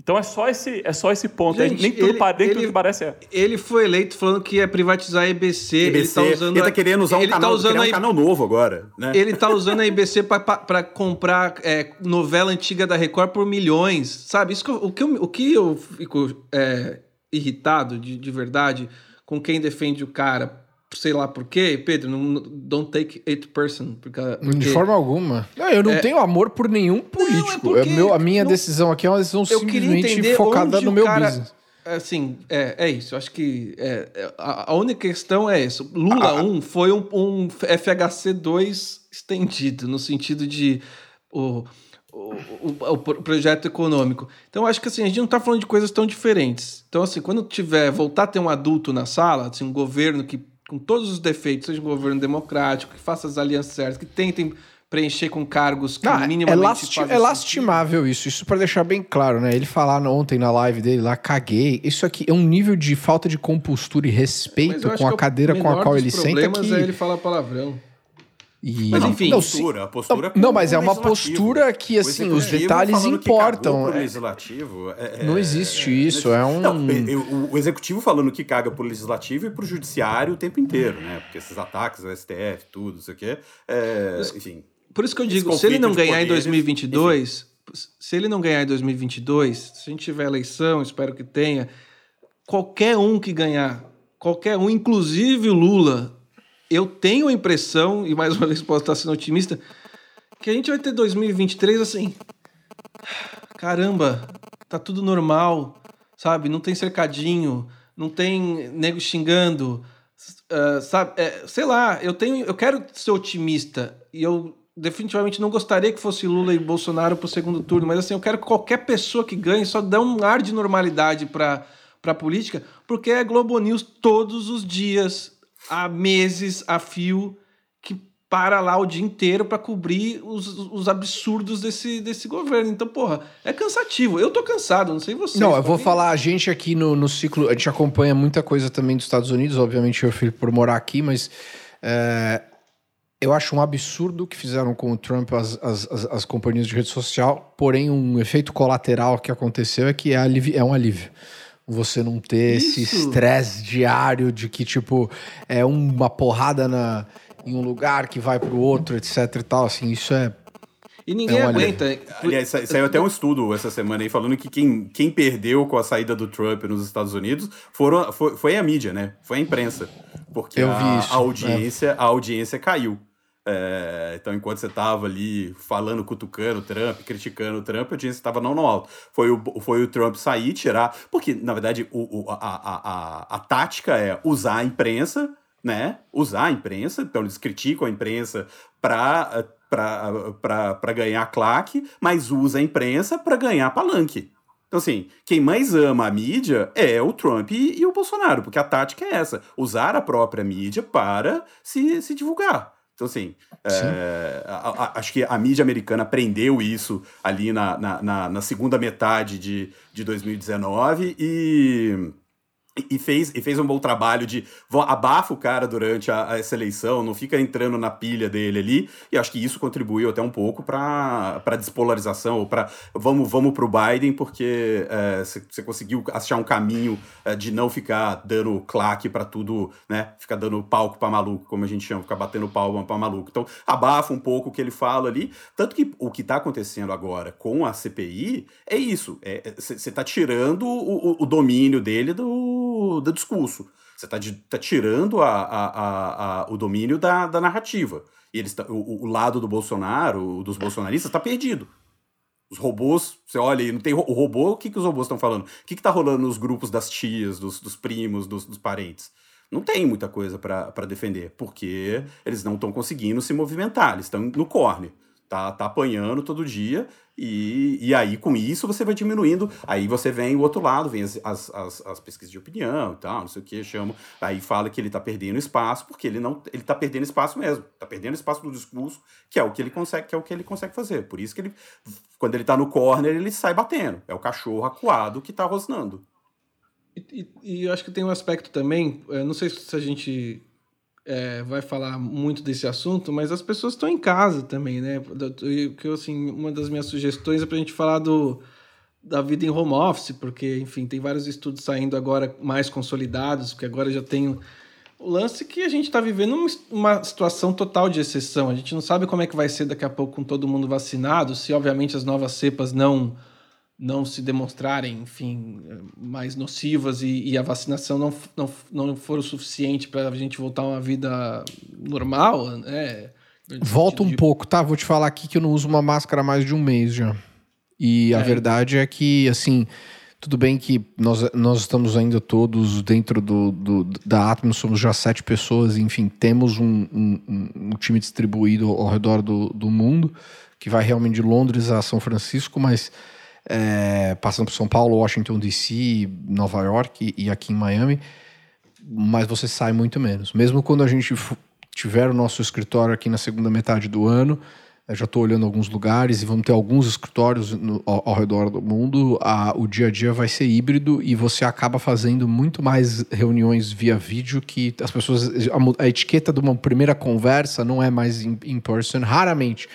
Então é só esse, é só esse ponto. Gente, nem tudo, ele- pa- nem tudo ele- que parece é. Ele foi eleito falando que ia privatizar a IBC. ele IBC, tá usando ele tá querendo usar um ele canal, tá usando a um canal novo agora, né? Ele tá usando a IBC para comprar é, novela antiga da Record por milhões, sabe? Isso que eu- o, que eu, o que eu fico é, irritado de, de verdade com quem defende o cara, sei lá por quê, Pedro, não, não- don't take it person. Porque, De porque forma alguma. Não, eu não tenho amor por nenhum político. porque É meu, a minha não- decisão aqui é uma decisão eu simplesmente focada no meu cara, business. Assim, é, é isso. Acho que é, é, a, a única questão é isso. Lula 1 foi um, um FHC 2 estendido, no sentido de o, o, o, o pro- projeto econômico. Então, acho que assim, a gente não está falando de coisas tão diferentes. Então, assim, quando tiver, voltar a ter um adulto na sala, assim, um governo que, com todos os defeitos, seja um governo democrático, que faça as alianças certas, que tentem preencher com cargos que Ah, é, minimamente lasti- fazem é sentido. lastimável isso, isso pra deixar bem claro, né? Ele falar ontem na live dele lá, caguei. Isso aqui é um nível de falta de compostura e respeito com a o cadeira com a qual ele senta problemas que... é ele falar palavrão. E... Mas, enfim, não, postura, a postura não, com mas é uma postura que, O assim, os executivo detalhes falando que importam. cagou pro É- legislativo. é- Não é- existe isso, é um- Não, eu- o, o executivo falando que caga pro legislativo e pro judiciário o tempo inteiro, né? Porque esses ataques ao STF, tudo, não sei o quê. é, enfim. Por isso que eu digo, se ele não ganhar em poderes, 2022, se ele não ganhar em 2022, se a gente tiver eleição, espero que tenha, qualquer um que ganhar, qualquer um, inclusive o Lula, eu tenho a impressão, e mais uma vez posso estar sendo otimista, que a gente vai ter 2023 assim. Caramba, tá tudo normal, sabe? Não tem cercadinho, não tem nego xingando, ah, sabe? É, sei lá, eu tenho, eu quero ser otimista e eu definitivamente não gostaria que fosse Lula e Bolsonaro para o segundo turno, mas assim, eu quero que qualquer pessoa que ganhe só dê um ar de normalidade para a política, porque é Globo News todos os dias, há meses, a fio, que para lá o dia inteiro para cobrir os, os absurdos desse, desse governo. Então, porra, é cansativo. Eu tô cansado, não sei você. Não, eu vou falar, a gente aqui no, no ciclo, a gente acompanha muita coisa também dos Estados Unidos, obviamente eu filho por morar aqui, mas é, eu acho um absurdo o que fizeram com o Trump as, as, as, as, companhias de rede social, porém um efeito colateral que aconteceu é que é, alívio, é um alívio. Você não ter Isso. esse estresse diário de que, tipo, é uma porrada na, em um lugar que vai para o outro, etc e tal, assim, isso é e ninguém é um aguenta. Aliás, saiu até um estudo essa semana aí falando que quem, quem perdeu com a saída do Trump nos Estados Unidos foram, foi, foi a mídia, né? Foi a imprensa. Porque a, a, audiência, é. a audiência caiu. É, então, enquanto você estava ali falando, cutucando o Trump, criticando o Trump, a audiência estava não no alto. Foi o, foi o Trump sair, tirar. Porque, na verdade, o, o a, a, a, a tática é usar a imprensa, né? Usar a imprensa, então eles criticam a imprensa para para ganhar claque, mas usa a imprensa para ganhar palanque. Então, assim, quem mais ama a mídia é o Trump e, e, o Bolsonaro, porque a tática é essa: usar a própria mídia para se, se divulgar. Então, assim, é, a, a, acho que a mídia americana aprendeu isso ali na, na, na, na segunda metade de, de 2019 e e fez, e fez um bom trabalho de abafa o cara durante a, a, essa eleição, não fica entrando na pilha dele ali, e acho que isso contribuiu até um pouco para a despolarização, ou para vamos, vamos para o Biden, porque você é, conseguiu achar um caminho é, de não ficar dando claque para tudo, né? Ficar dando palco para maluco, como a gente chama, ficar batendo palma para maluco. Então, abafa um pouco o que ele fala ali. Tanto que o que está acontecendo agora com a CPI é isso: você é, está tirando o, o, o domínio dele do do, discurso. Você está tá tirando a, a, a, o domínio da, da narrativa. E eles tá, o, o lado do Bolsonaro, dos bolsonaristas, está perdido. Os robôs, você olha e não tem o robô, o que, que os robôs estão falando? O que está rolando nos grupos das tias, dos, dos primos, dos, dos parentes? Não tem muita coisa para defender, porque eles não estão conseguindo se movimentar, eles estão no corne tá, tá apanhando todo dia, e, e aí com isso você vai diminuindo. Aí você vem o outro lado, vem as, as, as, as pesquisas de opinião e tal, não sei o que, chamo. Aí fala que ele tá perdendo espaço, porque ele não. Ele tá perdendo espaço mesmo. Tá perdendo espaço do discurso, que é o que ele consegue, que é o que ele consegue fazer. Por isso que ele, quando ele tá no corner, ele sai batendo. É o cachorro acuado que tá rosnando. E, e, e eu acho que tem um aspecto também, não sei se a gente é, vai falar muito desse assunto, mas as pessoas estão em casa também, né? Que assim, uma das minhas sugestões é para a gente falar do, da vida em home office, porque, enfim, tem vários estudos saindo agora mais consolidados, porque agora já tem o lance que a gente está vivendo uma situação total de exceção. A gente não sabe como é que vai ser daqui a pouco com todo mundo vacinado, se obviamente as novas cepas não não se demonstrarem, enfim, mais nocivas e, e a vacinação não, não, não for o suficiente para a gente voltar a uma vida normal, né? Volta um de... pouco, tá? Vou te falar aqui que eu não uso uma máscara há mais de um mês já. E é. a verdade é que, assim, tudo bem que nós, nós estamos ainda todos dentro do, do da Atmos, somos já sete pessoas, enfim, temos um, um, um time distribuído ao redor do, do mundo, que vai realmente de Londres a São Francisco, mas é, passando por São Paulo, Washington DC, Nova York e, e, aqui em Miami, mas você sai muito menos. Mesmo quando a gente tiver o nosso escritório aqui na segunda metade do ano, eu já estou olhando alguns lugares e vamos ter alguns escritórios no, ao, ao, redor do mundo. A, o dia a dia vai ser híbrido e você acaba fazendo muito mais reuniões via vídeo que as pessoas. A, a etiqueta de uma primeira conversa não é mais in, in person, raramente.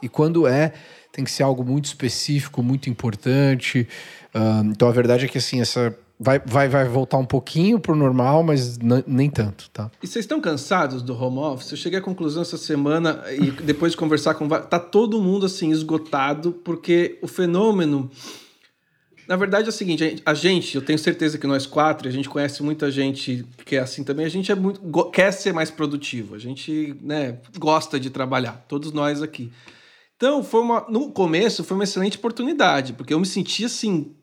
E quando é, tem que ser algo muito específico, muito importante. Uh, então a verdade é que assim, essa vai, vai, vai voltar um pouquinho pro normal, mas nem tanto, tá? E vocês estão cansados do home office? Eu cheguei à conclusão essa semana e depois de conversar com tá todo mundo assim esgotado porque o fenômeno na verdade é o seguinte, a gente, eu tenho certeza que nós quatro, a gente conhece muita gente que é assim também, a gente é muito quer ser mais produtivo, a gente, né, gosta de trabalhar, todos nós aqui. Então, foi uma, no começo foi uma excelente oportunidade, porque eu me sentia assim,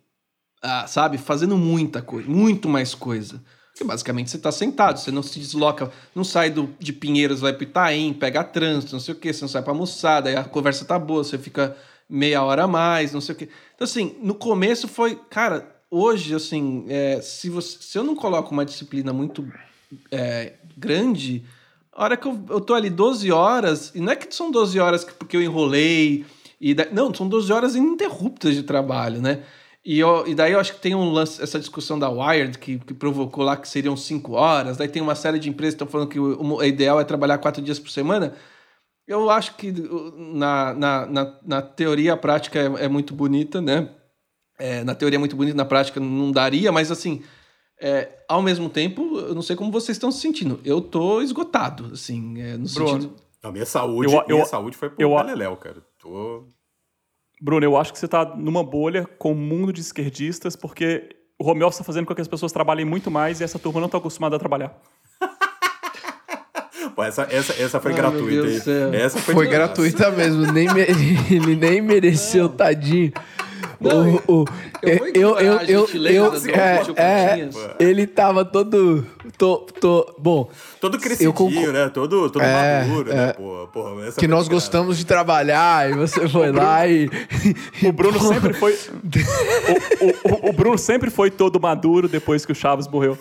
ah, sabe, fazendo muita coisa, muito mais coisa. Porque basicamente você está sentado, você não se desloca, não sai do, de Pinheiros, vai para Itaim, pega trânsito, não sei o quê, você não sai para almoçar, daí a conversa tá boa, você fica meia hora a mais, não sei o quê. Então, assim, no começo foi, cara, hoje, assim, é, se, você, se eu não coloco uma disciplina muito é, grande, a hora que eu, eu tô ali 12 horas, e não é que são 12 horas porque eu enrolei, e da, não, são 12 horas ininterruptas de trabalho, né? E, eu, e daí eu acho que tem um lance, essa discussão da Wired que, que provocou lá que seriam 5 horas, daí tem uma série de empresas que estão falando que o, o ideal é trabalhar 4 dias por semana. Eu acho que na, na, na, na teoria a prática é, é muito bonita, né? É, na teoria é muito bonita, na prática não daria, mas assim, é, ao mesmo tempo, eu não sei como vocês estão se sentindo. Eu tô esgotado, assim, é, no Bruno, sentido. A minha saúde, eu, minha saúde foi pro eu, cara. Tô... Bruno, eu acho que você tá numa bolha com o um mundo de esquerdistas, porque o home office está fazendo com que as pessoas trabalhem muito mais e essa turma não está acostumada a trabalhar. [laughs] Pô, essa, essa, essa foi gratuita. Essa foi, foi gratuita mesmo. Nem me... [laughs] Ele nem mereceu, tadinho. Não, o, o, eu, eu, eu, eu, eu é, é, ele tava todo, to, to, bom. Todo crescidinho, né? Todo, todo é, maduro, né? é, né? Pô, pô, que nós gostamos de trabalhar e você [laughs] foi lá e. O Bruno sempre foi. [laughs] o, o, o Bruno sempre foi todo maduro depois que o Chaves morreu.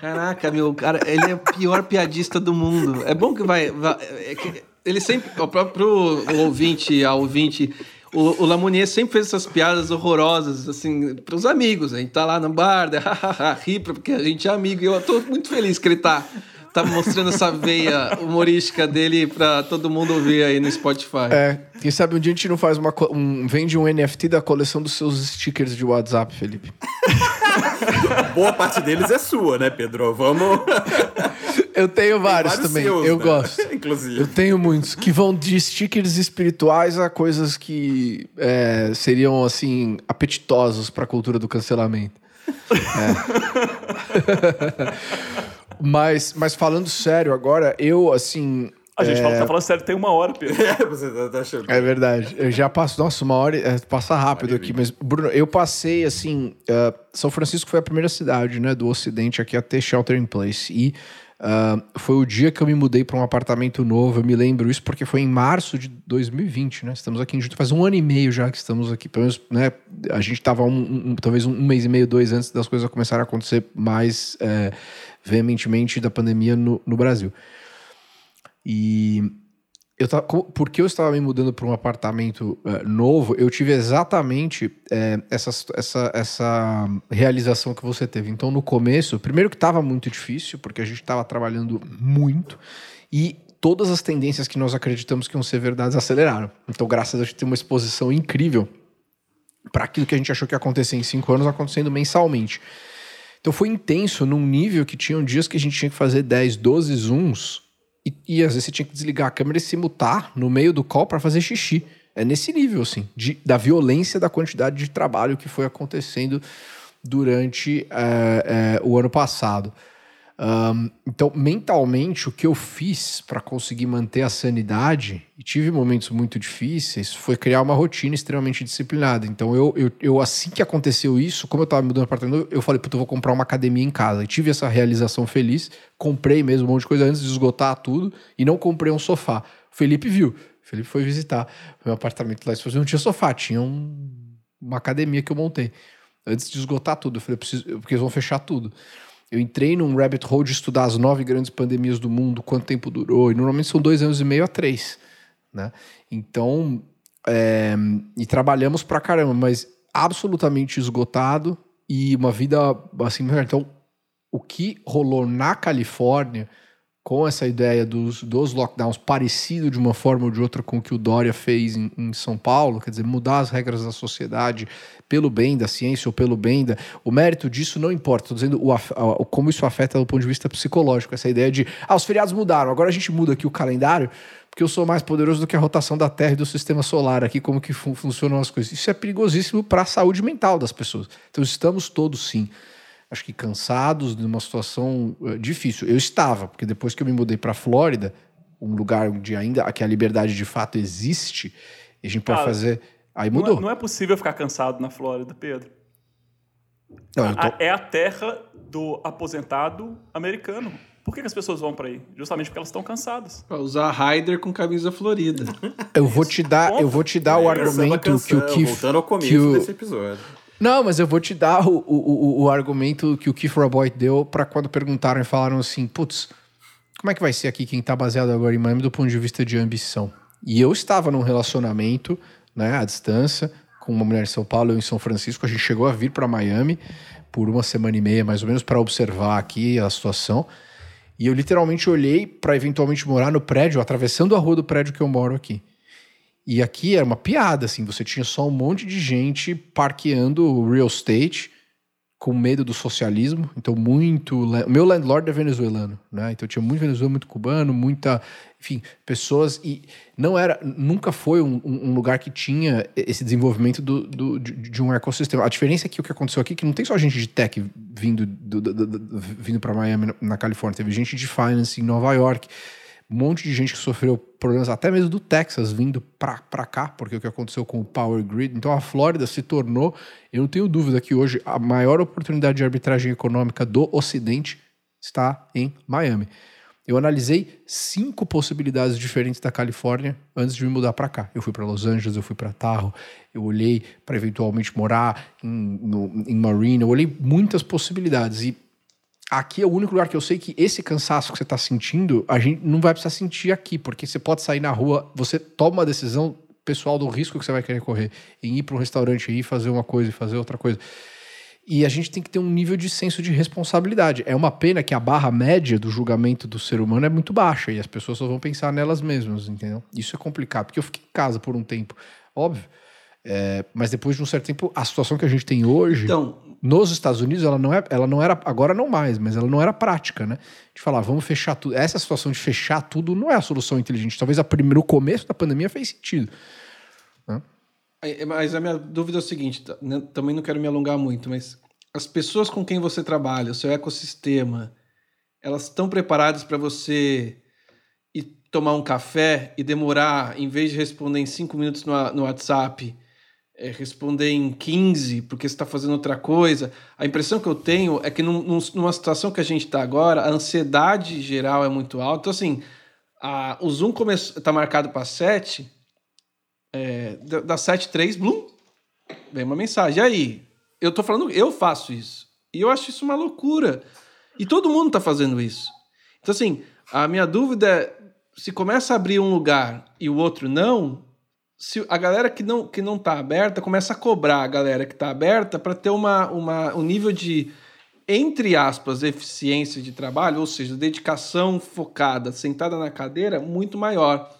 Caraca, meu, cara, ele é o pior piadista do mundo. É bom que vai. vai é que ele sempre. O próprio ouvinte, a ouvinte. O, o Lamounier sempre fez essas piadas horrorosas, assim, para os amigos. A gente tá lá no bar, [laughs] ri, porque a gente é amigo. E eu tô muito feliz que ele tá, tá mostrando essa veia humorística dele para todo mundo ouvir aí no Spotify. É, quem sabe um dia a gente não faz uma. Um, vende um NFT da coleção dos seus stickers de WhatsApp, Felipe. [laughs] Boa parte deles é sua, né, Pedro? Vamos. Eu tenho vários, vários também. Seus, eu né? gosto. Inclusive. Eu tenho muitos que vão de stickers espirituais a coisas que é, seriam assim apetitosos para a cultura do cancelamento. É. [laughs] mas, mas falando sério agora, eu assim a gente é... fala, tá falando sério, tem uma hora, Pedro. [laughs] É, você tá, tá achando. É verdade. Eu já passo, nossa, uma hora, é, passa rápido aqui, mas, Bruno, eu passei, assim, uh, São Francisco foi a primeira cidade, né, do Ocidente aqui a ter shelter in place. E Uh, foi o dia que eu me mudei para um apartamento novo. Eu me lembro isso porque foi em março de 2020, né? Estamos aqui junto faz um ano e meio já que estamos aqui. Pelo menos, né? A gente estava um, um, talvez um mês e meio, dois antes das coisas começarem a acontecer mais é, veementemente da pandemia no, no Brasil. E eu tava, porque eu estava me mudando para um apartamento uh, novo, eu tive exatamente uh, essa, essa, essa realização que você teve. Então, no começo, primeiro que estava muito difícil, porque a gente estava trabalhando muito, e todas as tendências que nós acreditamos que iam ser verdades aceleraram. Então, graças a gente tem uma exposição incrível para aquilo que a gente achou que ia acontecer em cinco anos, acontecendo mensalmente. Então, foi intenso num nível que tinham dias que a gente tinha que fazer 10, 12 zooms e, e, às vezes você tinha que desligar a câmera e se mutar no meio do call para fazer xixi. É nesse nível, assim, de, da violência da quantidade de trabalho que foi acontecendo durante é, é, o ano passado. Um, então, mentalmente, o que eu fiz para conseguir manter a sanidade, e tive momentos muito difíceis, foi criar uma rotina extremamente disciplinada. Então, eu, eu, eu assim que aconteceu isso, como eu estava mudando apartamento, eu falei, puta, eu vou comprar uma academia em casa. E tive essa realização feliz, comprei mesmo um monte de coisa antes de esgotar tudo, e não comprei um sofá. O Felipe viu, o Felipe foi visitar meu apartamento lá, não tinha sofá, tinha um, uma academia que eu montei. Antes de esgotar tudo, eu falei, preciso, porque eles vão fechar tudo. Eu entrei num rabbit hole de estudar as nove grandes pandemias do mundo, quanto tempo durou, e normalmente são dois anos e meio a três, né? Então, é, e trabalhamos pra caramba, mas absolutamente esgotado e uma vida assim, então o que rolou na Califórnia com essa ideia dos, dos lockdowns parecido de uma forma ou de outra com o que o Dória fez em, em, São Paulo, quer dizer, mudar as regras da sociedade pelo bem da ciência ou pelo bem da. O mérito disso não importa, estou dizendo o, o, como isso afeta do ponto de vista psicológico, essa ideia de, ah, os feriados mudaram, agora a gente muda aqui o calendário porque eu sou mais poderoso do que a rotação da Terra e do sistema solar aqui, como que fun funcionam as coisas. Isso é perigosíssimo para a saúde mental das pessoas. Então estamos todos sim acho que cansados, de uma situação uh, difícil. Eu estava, porque depois que eu me mudei para a Flórida, um lugar onde ainda que a liberdade de fato existe, a gente pode fazer. Aí mudou. Não é, não é possível ficar cansado na Flórida, Pedro. Não, tô... É a terra do aposentado americano. Por que, que as pessoas vão para aí? Justamente porque elas estão cansadas. Pra usar Raider com camisa florida. eu vou te dar, eu vou te dar é, o argumento que o Keith... Voltando ao começo o... desse episódio. Não, mas eu vou te dar o, o, o, argumento que o Keith Roboy deu para quando perguntaram e falaram assim, putz, como é que vai ser aqui quem tá baseado agora em Miami do ponto de vista de ambição? E eu estava num relacionamento, né, à distância, com uma mulher em São Paulo, eu em São Francisco, a gente chegou a vir para Miami por uma semana e meia, mais ou menos, para observar aqui a situação. E eu literalmente olhei para eventualmente morar no prédio, atravessando a rua do prédio que eu moro aqui. E aqui era uma piada, assim, você tinha só um monte de gente parqueando real estate com medo do socialismo, então muito... Meu landlord é venezuelano, né? Então tinha muito venezuelano, muito cubano, muita... Enfim, pessoas... E não era... Nunca foi um, um lugar que tinha esse desenvolvimento do, do de, de, um ecossistema. A diferença é que o que aconteceu aqui é que não tem só gente de tech vindo, do, do, vindo para Miami, na Califórnia. Teve gente de finance em Nova York um monte de gente que sofreu problemas até mesmo do Texas vindo para cá, porque o que aconteceu com o Power Grid. Então a Flórida se tornou, eu não tenho dúvida que hoje a maior oportunidade de arbitragem econômica do Ocidente está em Miami. Eu analisei cinco possibilidades diferentes da Califórnia antes de me mudar para cá. Eu fui para Los Angeles, eu fui para Tahoe, eu olhei para eventualmente morar em, no, em Marina, eu olhei muitas possibilidades e aqui é o único lugar que eu sei que esse cansaço que você está sentindo, a gente não vai precisar sentir aqui, porque você pode sair na rua, você toma uma decisão pessoal do risco que você vai querer correr em ir para um restaurante e fazer uma coisa e fazer outra coisa. E a gente tem que ter um nível de senso de responsabilidade. É uma pena que a barra média do julgamento do ser humano é muito baixa e as pessoas só vão pensar nelas mesmas, entendeu? Isso é complicado, porque eu fiquei em casa por um tempo, óbvio. É, mas depois de um certo tempo, a situação que a gente tem hoje. Então, nos Estados Unidos ela não, é, ela não era, agora não mais, mas ela não era prática, né? De falar, vamos fechar tudo. Essa situação de fechar tudo não é a solução inteligente. Talvez a primeiro, o começo da pandemia fez sentido. Né? Mas a minha dúvida é o seguinte: tá, né, também não quero me alongar muito, mas as pessoas com quem você trabalha, o seu ecossistema, elas estão preparadas para você ir tomar um café e demorar, em vez de responder em cinco minutos no, no WhatsApp, é, responder em 15 porque você está fazendo outra coisa. A impressão que eu tenho é que num, numa situação que a gente está agora, a ansiedade geral é muito alta. Então, assim, a, o Zoom está marcado para 7, é, da 7 3, blum, vem uma mensagem. E aí? Eu estou falando, eu faço isso. E eu acho isso uma loucura. E todo mundo está fazendo isso. Então, assim, a minha dúvida é, se começa a abrir um lugar e o outro não, se a galera que não que não está aberta começa a cobrar a galera que está aberta para ter uma, uma um nível de entre aspas eficiência de trabalho, ou seja, dedicação focada, sentada na cadeira muito maior.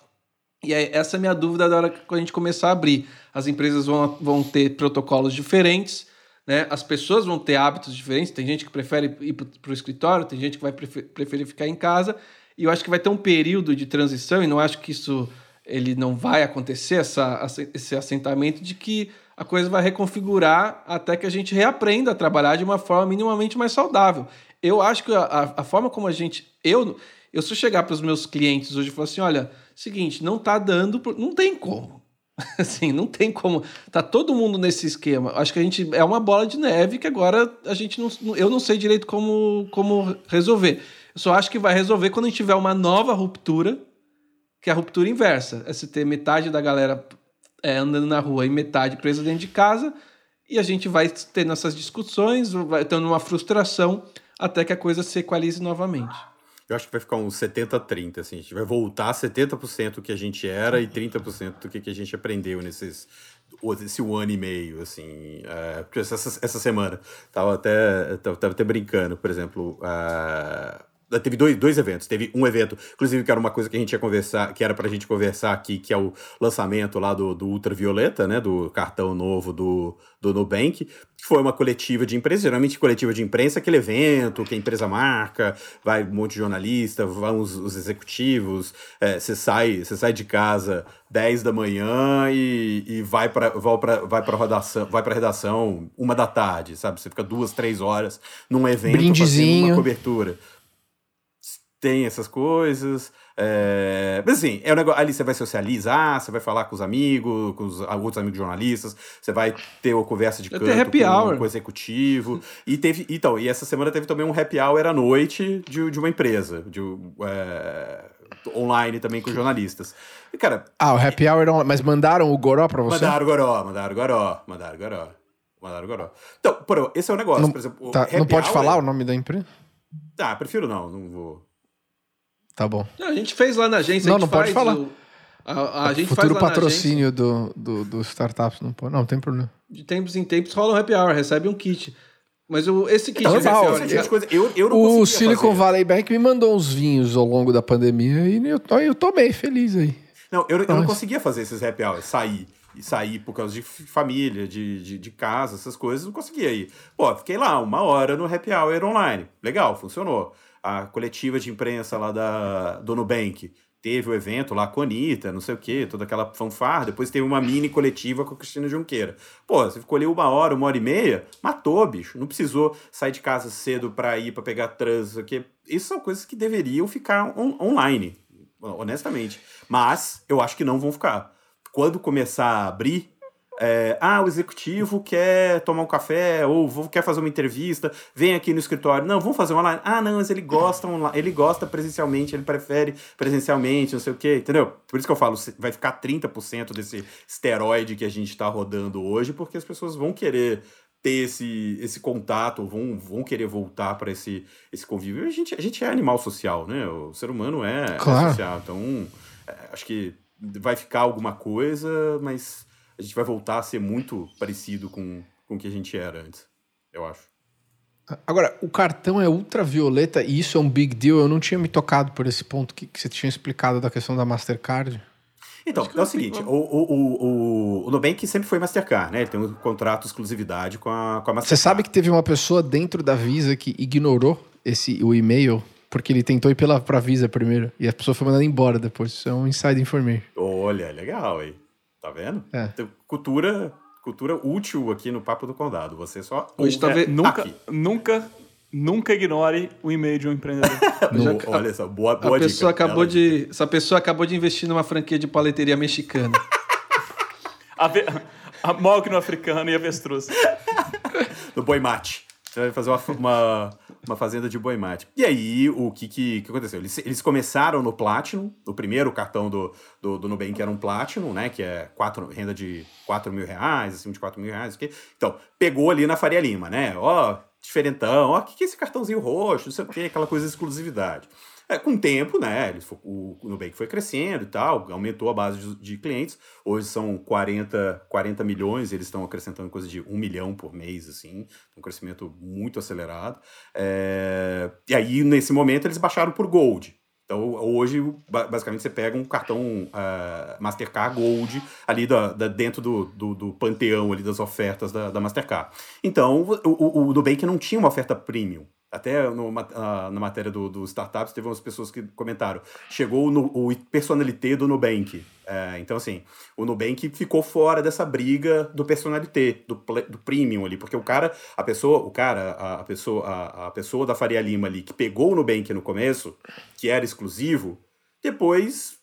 E essa é a minha dúvida da hora que a gente começar a abrir. As empresas vão, vão ter protocolos diferentes, né? as pessoas vão ter hábitos diferentes. Tem gente que prefere ir para o escritório, tem gente que vai preferir ficar em casa. E eu acho que vai ter um período de transição, e não acho que isso ele não vai acontecer essa, esse assentamento de que a coisa vai reconfigurar até que a gente reaprenda a trabalhar de uma forma minimamente mais saudável. Eu acho que a, a forma como a gente. Eu, eu se eu chegar para os meus clientes hoje e falar assim: olha, seguinte, não tá dando, não tem como. [laughs] Assim, não tem como. Tá todo mundo nesse esquema. Acho que a gente é uma bola de neve que agora a gente não. Eu não sei direito como, como resolver. Eu só acho que vai resolver quando a gente tiver uma nova ruptura que é a ruptura inversa. É se ter metade da galera é, andando na rua e metade presa dentro de casa, e a gente vai tendo essas discussões, vai tendo uma frustração até que a coisa se equalize novamente. Eu acho que vai ficar uns 70-30, assim, a gente vai voltar 70% do que a gente era e 30% do que a gente aprendeu nesses esse um ano e meio, assim, é, essa, essa semana, tava até, tava até brincando, por exemplo, uh, Teve dois, dois eventos. Teve um evento, inclusive, que era uma coisa que a gente ia conversar, que era pra gente conversar aqui, que é o lançamento lá do, do Ultravioleta, né? Do cartão novo do, do Nubank, que foi uma coletiva de imprensa, geralmente coletiva de imprensa, aquele evento que a empresa marca, vai um monte de jornalista, vão os, os executivos, é, você é, sai, sai de casa 10 da manhã e, e vai para vai pra, vai pra redação, vai pra redação uma da tarde, sabe? Você fica duas, três horas num evento Brindezinho. fazendo uma cobertura tem essas coisas. É... Mas assim, é um negócio, ali você vai socializar, você vai falar com os amigos, com os outros amigos jornalistas, você vai ter uma conversa de canto ter happy com, hour. com o executivo. E teve. Então, e essa semana teve também um happy hour à noite de, de uma empresa, de, é, online também com jornalistas. E, cara, Ah, o Happy Hour, mas mandaram o Goró pra você? mandaram goró, mandaram goró, mandaram goró. Mandaram goró. Então, por, esse é o negócio, Não, por exemplo. o tá, não pode hour- falar o nome da empresa? Ah, prefiro não, não vou. Tá bom. Não, a gente fez lá na agência. Não, a gente não pode falar. o- a, a gente Futuro faz lá na patrocínio do, do, do startups, não pode. Não, não tem problema. de tempos em tempos rola um happy hour, recebe um kit. Mas o, esse kit de normal, esse tipo de coisa, eu, eu não O Silicon fazer. Valley Bank me mandou uns vinhos ao longo da pandemia e eu, eu tomei feliz aí. Não, eu, eu não conseguia fazer esses happy hours, sair. E sair por causa de família, de, de, de casa, essas coisas, não conseguia ir. Pô, fiquei lá uma hora no happy hour online. Legal, funcionou. A coletiva de imprensa lá da, do Nubank teve o evento lá com a Anitta, não sei o quê, toda aquela fanfarra. Depois teve uma mini coletiva com a Cristina Junqueira. Pô, você ficou ali uma hora, uma hora e meia, matou, bicho. Não precisou sair de casa cedo pra ir, pra pegar trânsito. Que... Isso são coisas que deveriam ficar on- online, honestamente. Mas eu acho que não vão ficar. Quando começar a abrir, é, ah, o executivo quer tomar um café ou vou- quer fazer uma entrevista, vem aqui no escritório. Não, vamos fazer online. Ah, não, mas ele gosta online, ele gosta presencialmente, ele prefere presencialmente, não sei o quê, entendeu? Por isso que eu falo, vai ficar 30% desse esteroide que a gente está rodando hoje, porque as pessoas vão querer ter esse, esse contato, vão, vão querer voltar para esse, esse convívio. A gente, a gente é animal social, né? O ser humano é, é Claro. social. Então, é, acho que vai ficar alguma coisa, mas a gente vai voltar a ser muito parecido com, com o que a gente era antes, eu acho. Agora, o cartão é ultravioleta e isso é um big deal. Eu não tinha me tocado por esse ponto que, que você tinha explicado da questão da Mastercard. Então, é o seguinte, o, o, o, o, o Nubank sempre foi Mastercard, né? Ele tem um contrato de exclusividade com a, com a Mastercard. Você sabe que teve uma pessoa dentro da Visa que ignorou esse, o e-mail porque ele tentou ir pela, pra Visa primeiro e a pessoa foi mandada embora depois. Isso é um inside information. Olha, legal, aí. Tá vendo? É. Tem cultura, cultura útil aqui no Papo do Condado. Você só Hoje tá ve- Nunca, aqui. nunca, nunca ignore o e-mail de um empreendedor. [laughs] No- olha só, boa, boa A dica. pessoa acabou Bela de, essa pessoa acabou de investir numa franquia de paleteria mexicana. [laughs] A, ve- a mogno africano e avestruz. [laughs] do boi mate. Você vai fazer uma, uma, uma fazenda de boi mate. E aí, o que, que, que aconteceu? Eles, eles começaram no Platinum, o primeiro cartão do, do, do Nubank era um Platinum, né? Que é quatro, renda de 4 mil reais, acima de 4 mil reais. ok? Então, pegou ali na Faria Lima, né? Ó, diferentão, ó, o que, que é esse cartãozinho roxo, não sei o quê, aquela coisa de exclusividade. É, com o tempo, né, eles, o, o Nubank foi crescendo e tal, aumentou a base de, de clientes. Hoje são 40, 40 milhões, eles estão acrescentando coisa de 1 milhão por mês, assim, um crescimento muito acelerado. É, e aí, nesse momento, eles baixaram por Gold. Então, hoje, ba- basicamente, você pega um cartão ah, Mastercard Gold ali da, da- dentro do, do, do panteão ali das ofertas da, da Mastercard. Então, o, o, o Nubank não tinha uma oferta premium. Até no ma- ah, na matéria do, do Startups, teve umas pessoas que comentaram. Chegou o personalité do Nubank. É, então, assim, o Nubank ficou fora dessa briga do personalité, do, do premium ali. Porque o cara, a pessoa, o cara, a, a pessoa, a, a pessoa da Faria Lima ali, que pegou o Nubank no começo, que era exclusivo, depois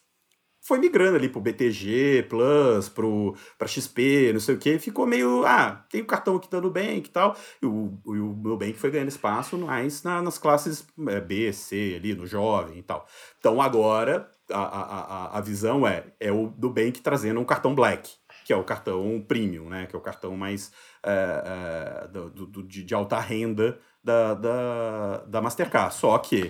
foi migrando ali pro BTG Plus, pro, pra XP, não sei o que, ficou meio, ah, tem o cartão aqui da Nubank e tal, e o, e o Nubank foi ganhando espaço mais na- nas classes é, B, C, ali, no jovem e tal. Então agora, a, a, a, visão é, é o Nubank trazendo um cartão Black, que é o cartão premium, né, que é o cartão mais é, é, do- do- de, de alta renda da, da, da Mastercard, só que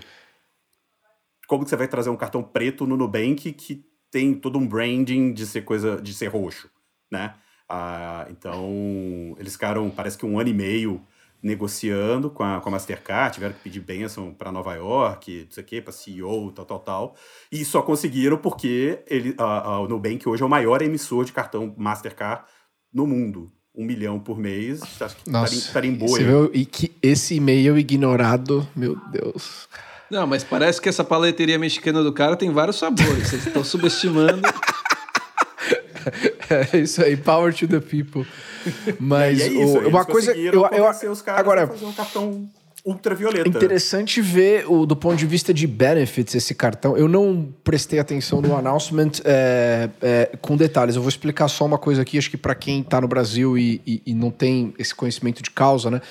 como que você vai trazer um cartão preto no Nubank que tem todo um branding de ser coisa de ser roxo, né? Ah, então eles ficaram, parece que um ano e meio negociando com a, com a Mastercard, tiveram que pedir bênção para Nova York, não sei o quê, para CEO, tal, tal, tal. E só conseguiram porque ele, a, a, o Nubank hoje é o maior emissor de cartão Mastercard no mundo. Um milhão por mês, acho que Nossa. tarimbou Você ele. viu? E que esse e-mail ignorado, meu Deus. Não, mas parece que essa paleteria mexicana do cara tem vários sabores. Vocês estão subestimando. [laughs] É isso aí, power to the people. Mas é isso, o- eles uma coisa. Eu, eu, os caras agora, fazer um cartão ultravioleta. Interessante ver o, do ponto de vista de benefits esse cartão. Eu não prestei atenção no announcement é, é, com detalhes. Eu vou explicar só uma coisa aqui, acho que para quem está no Brasil e, e, e não tem esse conhecimento de causa, né?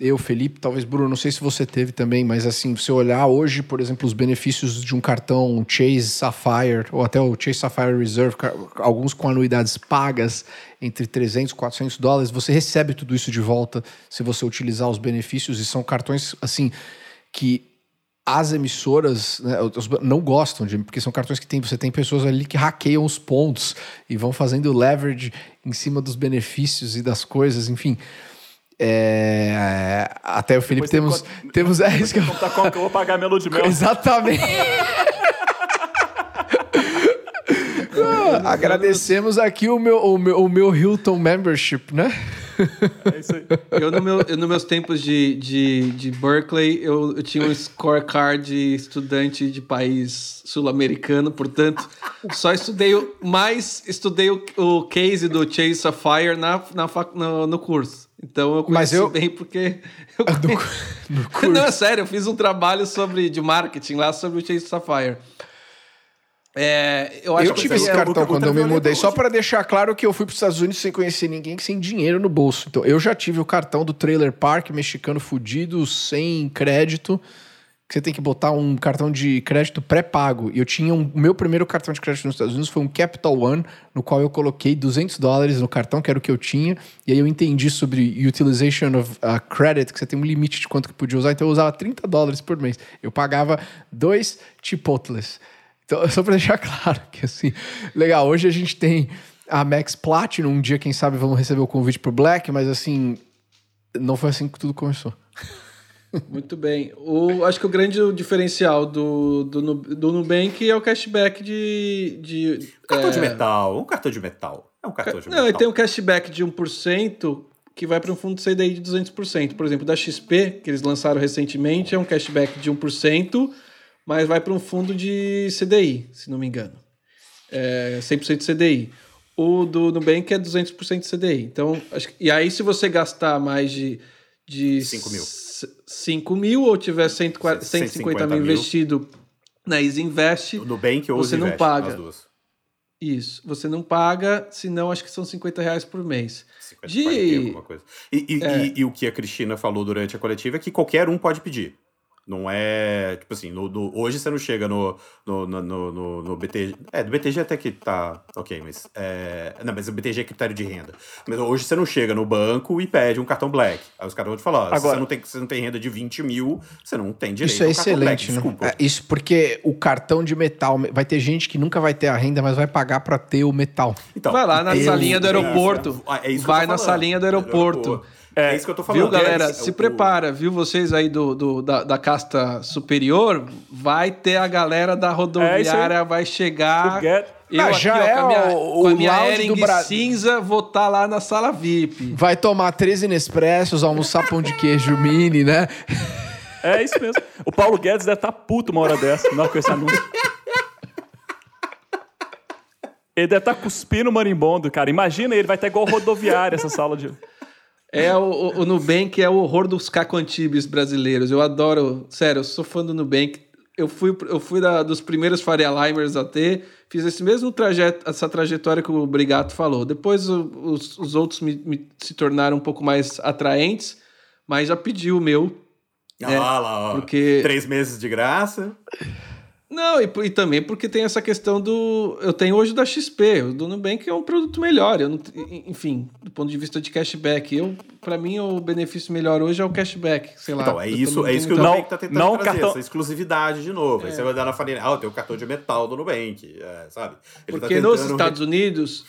Eu, Felipe, talvez Bruno, não sei se você teve também, mas assim, se olhar hoje, por exemplo, os benefícios de um cartão Chase Sapphire ou até o Chase Sapphire Reserve, alguns com anuidades pagas entre 300 e 400 dólares, você recebe tudo isso de volta se você utilizar os benefícios e são cartões assim que as emissoras né, não gostam de, porque são cartões que tem, você tem pessoas ali que hackeiam os pontos e vão fazendo leverage em cima dos benefícios e das coisas, enfim. É, até o Felipe temos. Conta, temos é isso que eu... contar como que eu vou pagar minha lua de mel. Exatamente. ah, [laughs] agradecemos aqui o meu, o, meu, o meu Hilton Membership, né? É isso aí. Eu, no meu, eu, nos meus tempos de, de, de Berkeley, eu, eu tinha um scorecard de estudante de país sul-americano, portanto, só estudei mais estudei o, o case do Chase Sapphire na, na, no, no curso. Então eu conheci eu... bem porque. Eu do, do curso. Não, é sério, eu fiz um trabalho sobre, de marketing lá sobre o Chase Sapphire. É, eu, eu tive esse cartão quando eu me mudei, só para deixar claro que eu fui para os Estados Unidos sem conhecer ninguém, sem dinheiro no bolso. Então, eu já tive o cartão do Trailer Park mexicano fudido, sem crédito que você tem que botar um cartão de crédito pré-pago. E eu tinha um, o meu primeiro cartão de crédito nos Estados Unidos foi um Capital One, no qual eu coloquei 200 dólares no cartão, que era o que eu tinha. E aí eu entendi sobre utilization of uh, credit, que você tem um limite de quanto que podia usar. Então eu usava 30 dólares por mês. Eu pagava dois Chipotles. Então, [laughs] só para deixar claro que assim, legal, hoje a gente tem a Max Platinum, um dia quem sabe vamos receber o convite pro Black, mas assim, não foi assim que tudo começou. [laughs] Muito bem. O, acho que o grande diferencial do, do, do Nubank é o cashback de. de cartão é... de metal. Um cartão de metal. É um cartão de Não, metal. Não, tem um cashback de 1% que vai para um fundo CDI de 200%. Por exemplo, da XP, que eles lançaram recentemente, é um cashback de 1%, mas vai para um fundo de CDI, se não me engano. É 100% de CDI. O do Nubank é 200% de CDI. Então, acho, e aí, se você gastar mais de. de 5 mil 5 mil ou tiver 140, 150 mil investido na Easy Invest, no Bank ou você não paga. Isso, você não paga, senão acho que são 50 reais por mês. 50, de... alguma coisa. E, e, é. e, e, o que a Cristina falou durante a coletiva é que qualquer um pode pedir. Não é. Tipo assim, no, no, hoje você não chega no, no, no, no, no BTG. É, do BTG até que tá. Ok, mas. É, não, mas o BTG é critério de renda. Mas hoje você não chega no banco e pede um cartão black. Aí os caras vão te falar: Agora, se você não, tem, você não tem renda de 20 mil, você não tem direito Isso é excelente. Black, né? desculpa. É, isso porque o cartão de metal. Vai ter gente que nunca vai ter a renda, mas vai pagar para ter o metal. Então, vai lá na salinha do aeroporto. É, é vai na salinha do aeroporto. É, é isso que eu tô falando. Viu, galera? É, se prepara, viu? Vocês aí do, do da, da, casta superior, vai ter a galera da rodoviária, é vai chegar. Eu ah, já aqui, ó, é com a minha, o, com a minha Ering Bra... cinza, vou estar tá lá na sala VIP. Vai tomar 13 Nespressos, almoçar pão de queijo mini, né? É isso mesmo. O Paulo Guedes deve estar tá puto uma hora dessa, não com esse anúncio. Ele deve estar tá cuspindo marimbondo, cara. Imagina, ele vai estar igual rodoviária essa sala de. É o, o, o Nubank é o horror dos cacoantibes brasileiros. Eu adoro, sério, eu sou fã do Nubank. Eu fui, eu fui da, dos primeiros Faria Limers a ter, fiz esse mesmo trajeto, essa trajetória que o Brigato falou. Depois o, os, os outros me, me, se tornaram um pouco mais atraentes, mas já pedi o meu. Ah, né? lá, ó. Porque... Três meses de graça. Não, e, e, também porque tem essa questão do. Eu tenho hoje da XP, o do Nubank é um produto melhor. Eu não, enfim, do ponto de vista de cashback. Eu, para mim, o benefício melhor hoje é o cashback. Sei lá. Então, é isso, é isso que o Nubank está tentando não trazer, cartão... essa exclusividade de novo. É. Aí você vai dar na farinha, ah, eu tenho o cartão de metal do Nubank, é, sabe? Ele tá porque tá nos Estados Unidos.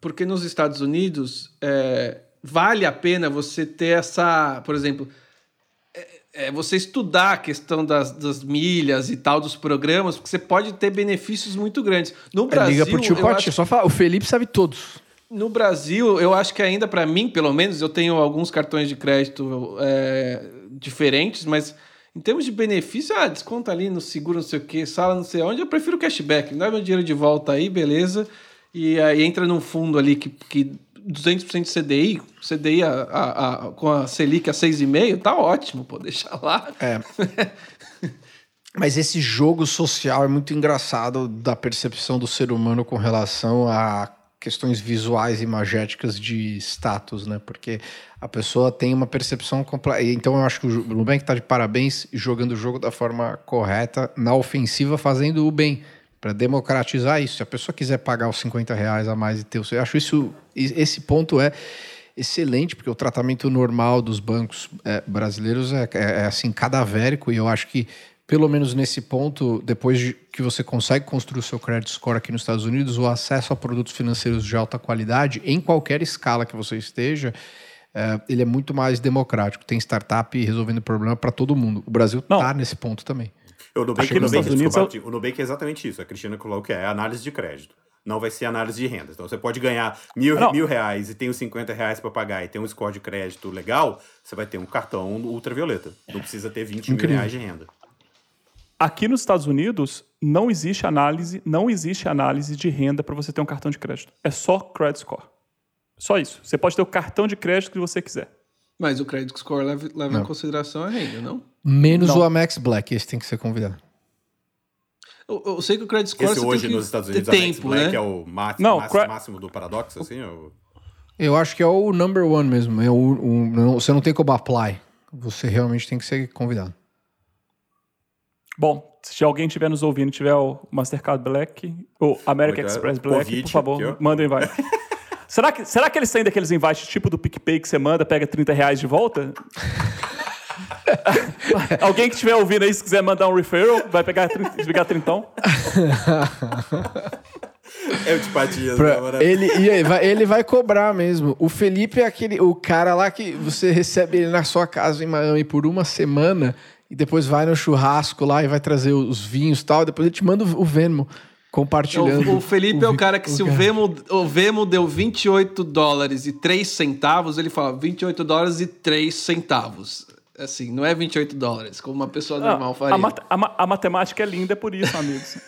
Porque nos Estados Unidos é, vale a pena você ter essa. Por exemplo é, você estudar a questão das, das, milhas e tal, dos programas, porque você pode ter benefícios muito grandes. No Brasil. É, liga pro tio Pati, acho... só falar, o Felipe sabe todos. No Brasil, eu acho que ainda para mim, pelo menos, eu tenho alguns cartões de crédito é, diferentes, mas em termos de benefício, ah, desconta ali no seguro, não sei o quê, sala não sei onde, eu prefiro cashback. Dá meu dinheiro de volta aí, beleza. E aí entra num fundo ali que, que 200% de CDI, CDI a, a, a, com a Selic a 6,5, tá ótimo, pô, deixa lá. É. [laughs] Mas esse jogo social é muito engraçado da percepção do ser humano com relação a questões visuais e imagéticas de status, né? Porque a pessoa tem uma percepção completa. Então eu acho que o Nubank está de parabéns jogando o jogo da forma correta, na ofensiva, fazendo o bem para democratizar isso. Se a pessoa quiser pagar os 50 reais a mais e ter o seu. Eu acho isso. Esse ponto é excelente, porque o tratamento normal dos bancos é, brasileiros é, é, é, assim, cadavérico, e eu acho que, pelo menos nesse ponto, depois de que você consegue construir o seu credit score aqui nos Estados Unidos, o acesso a produtos financeiros de alta qualidade, em qualquer escala que você esteja, é, ele é muito mais democrático. Tem startup resolvendo problema para todo mundo. O Brasil está nesse ponto também. O Nubank, Aqui nos Nubank, Estados Unidos, o Nubank é exatamente isso. A Cristina falou que é, é análise de crédito. Não vai ser análise de renda. Então você pode ganhar mil, mil reais e tem os 50 reais para pagar e tem um score de crédito legal, você vai ter um cartão ultravioleta. Não precisa ter 20 Incrível. mil reais de renda. Aqui nos Estados Unidos não existe análise, não existe análise de renda para você ter um cartão de crédito. É só credit score. Só isso. Você pode ter o cartão de crédito que você quiser. Mas o credit score leva, leva em consideração a renda, não? Menos não. o Amex Black, esse tem que ser convidado. Eu, eu sei que o credit score esse hoje nos Estados Unidos tempo, Black né? é o máximo, não, máximo, máximo do paradoxo, assim? Ou... Eu acho que é o number one mesmo. É o, o, não, você não tem como apply. Você realmente tem que ser convidado. Bom, se alguém estiver nos ouvindo tiver o Mastercard Black ou American é? Express Black, Covid, por favor, mandem vai. [laughs] será, que, será que eles têm daqueles invites tipo do PicPay que você manda, pega 30 reais de volta? [laughs] Alguém que estiver ouvindo aí, se quiser mandar um referral, vai pegar, pegar trintão. É o Tipadias, pra, ele, ele, vai, ele vai cobrar mesmo. O Felipe é aquele, o cara lá que você recebe ele na sua casa em Miami por uma semana e depois vai no churrasco lá e vai trazer os vinhos e tal. Depois ele te manda o Venmo compartilhando. O, o Felipe o, é o cara que, o se o Vemo, o Vemo deu 28 dólares e 3 centavos, ele fala 28 dólares e 3 centavos. Assim, não é 28 dólares, como uma pessoa ah, normal faria. A, mat a, a, matemática é linda por isso, amigos.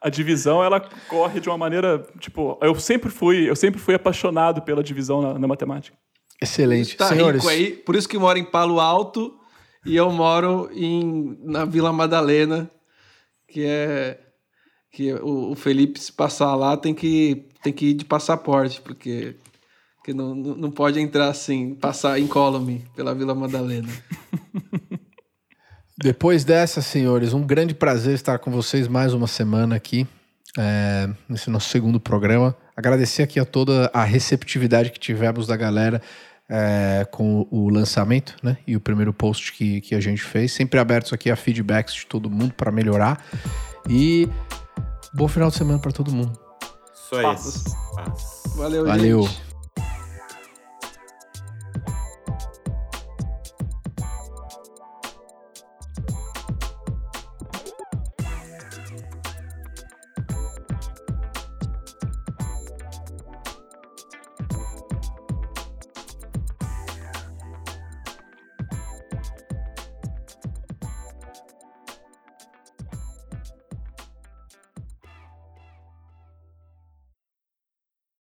a divisão, ela corre de uma maneira, tipo, eu sempre fui, eu sempre fui apaixonado pela divisão na, na matemática. Excelente. Tá Senhores. rico aí, por isso que moro em Palo Alto e eu moro em, na Vila Madalena, que é que o, o Felipe se passar lá tem que tem que ir de passaporte, porque que não, não pode entrar assim, passar incólume pela Vila Madalena. [laughs] Depois dessa, senhores, um grande prazer estar com vocês mais uma semana aqui, é, nesse nosso segundo programa. Agradecer aqui a toda a receptividade que tivemos da galera é, com o lançamento, né? E o primeiro post que, que a gente fez. Sempre abertos aqui a feedbacks de todo mundo para melhorar. E bom final de semana para todo mundo. Só isso. Valeu, Valeu. Gente.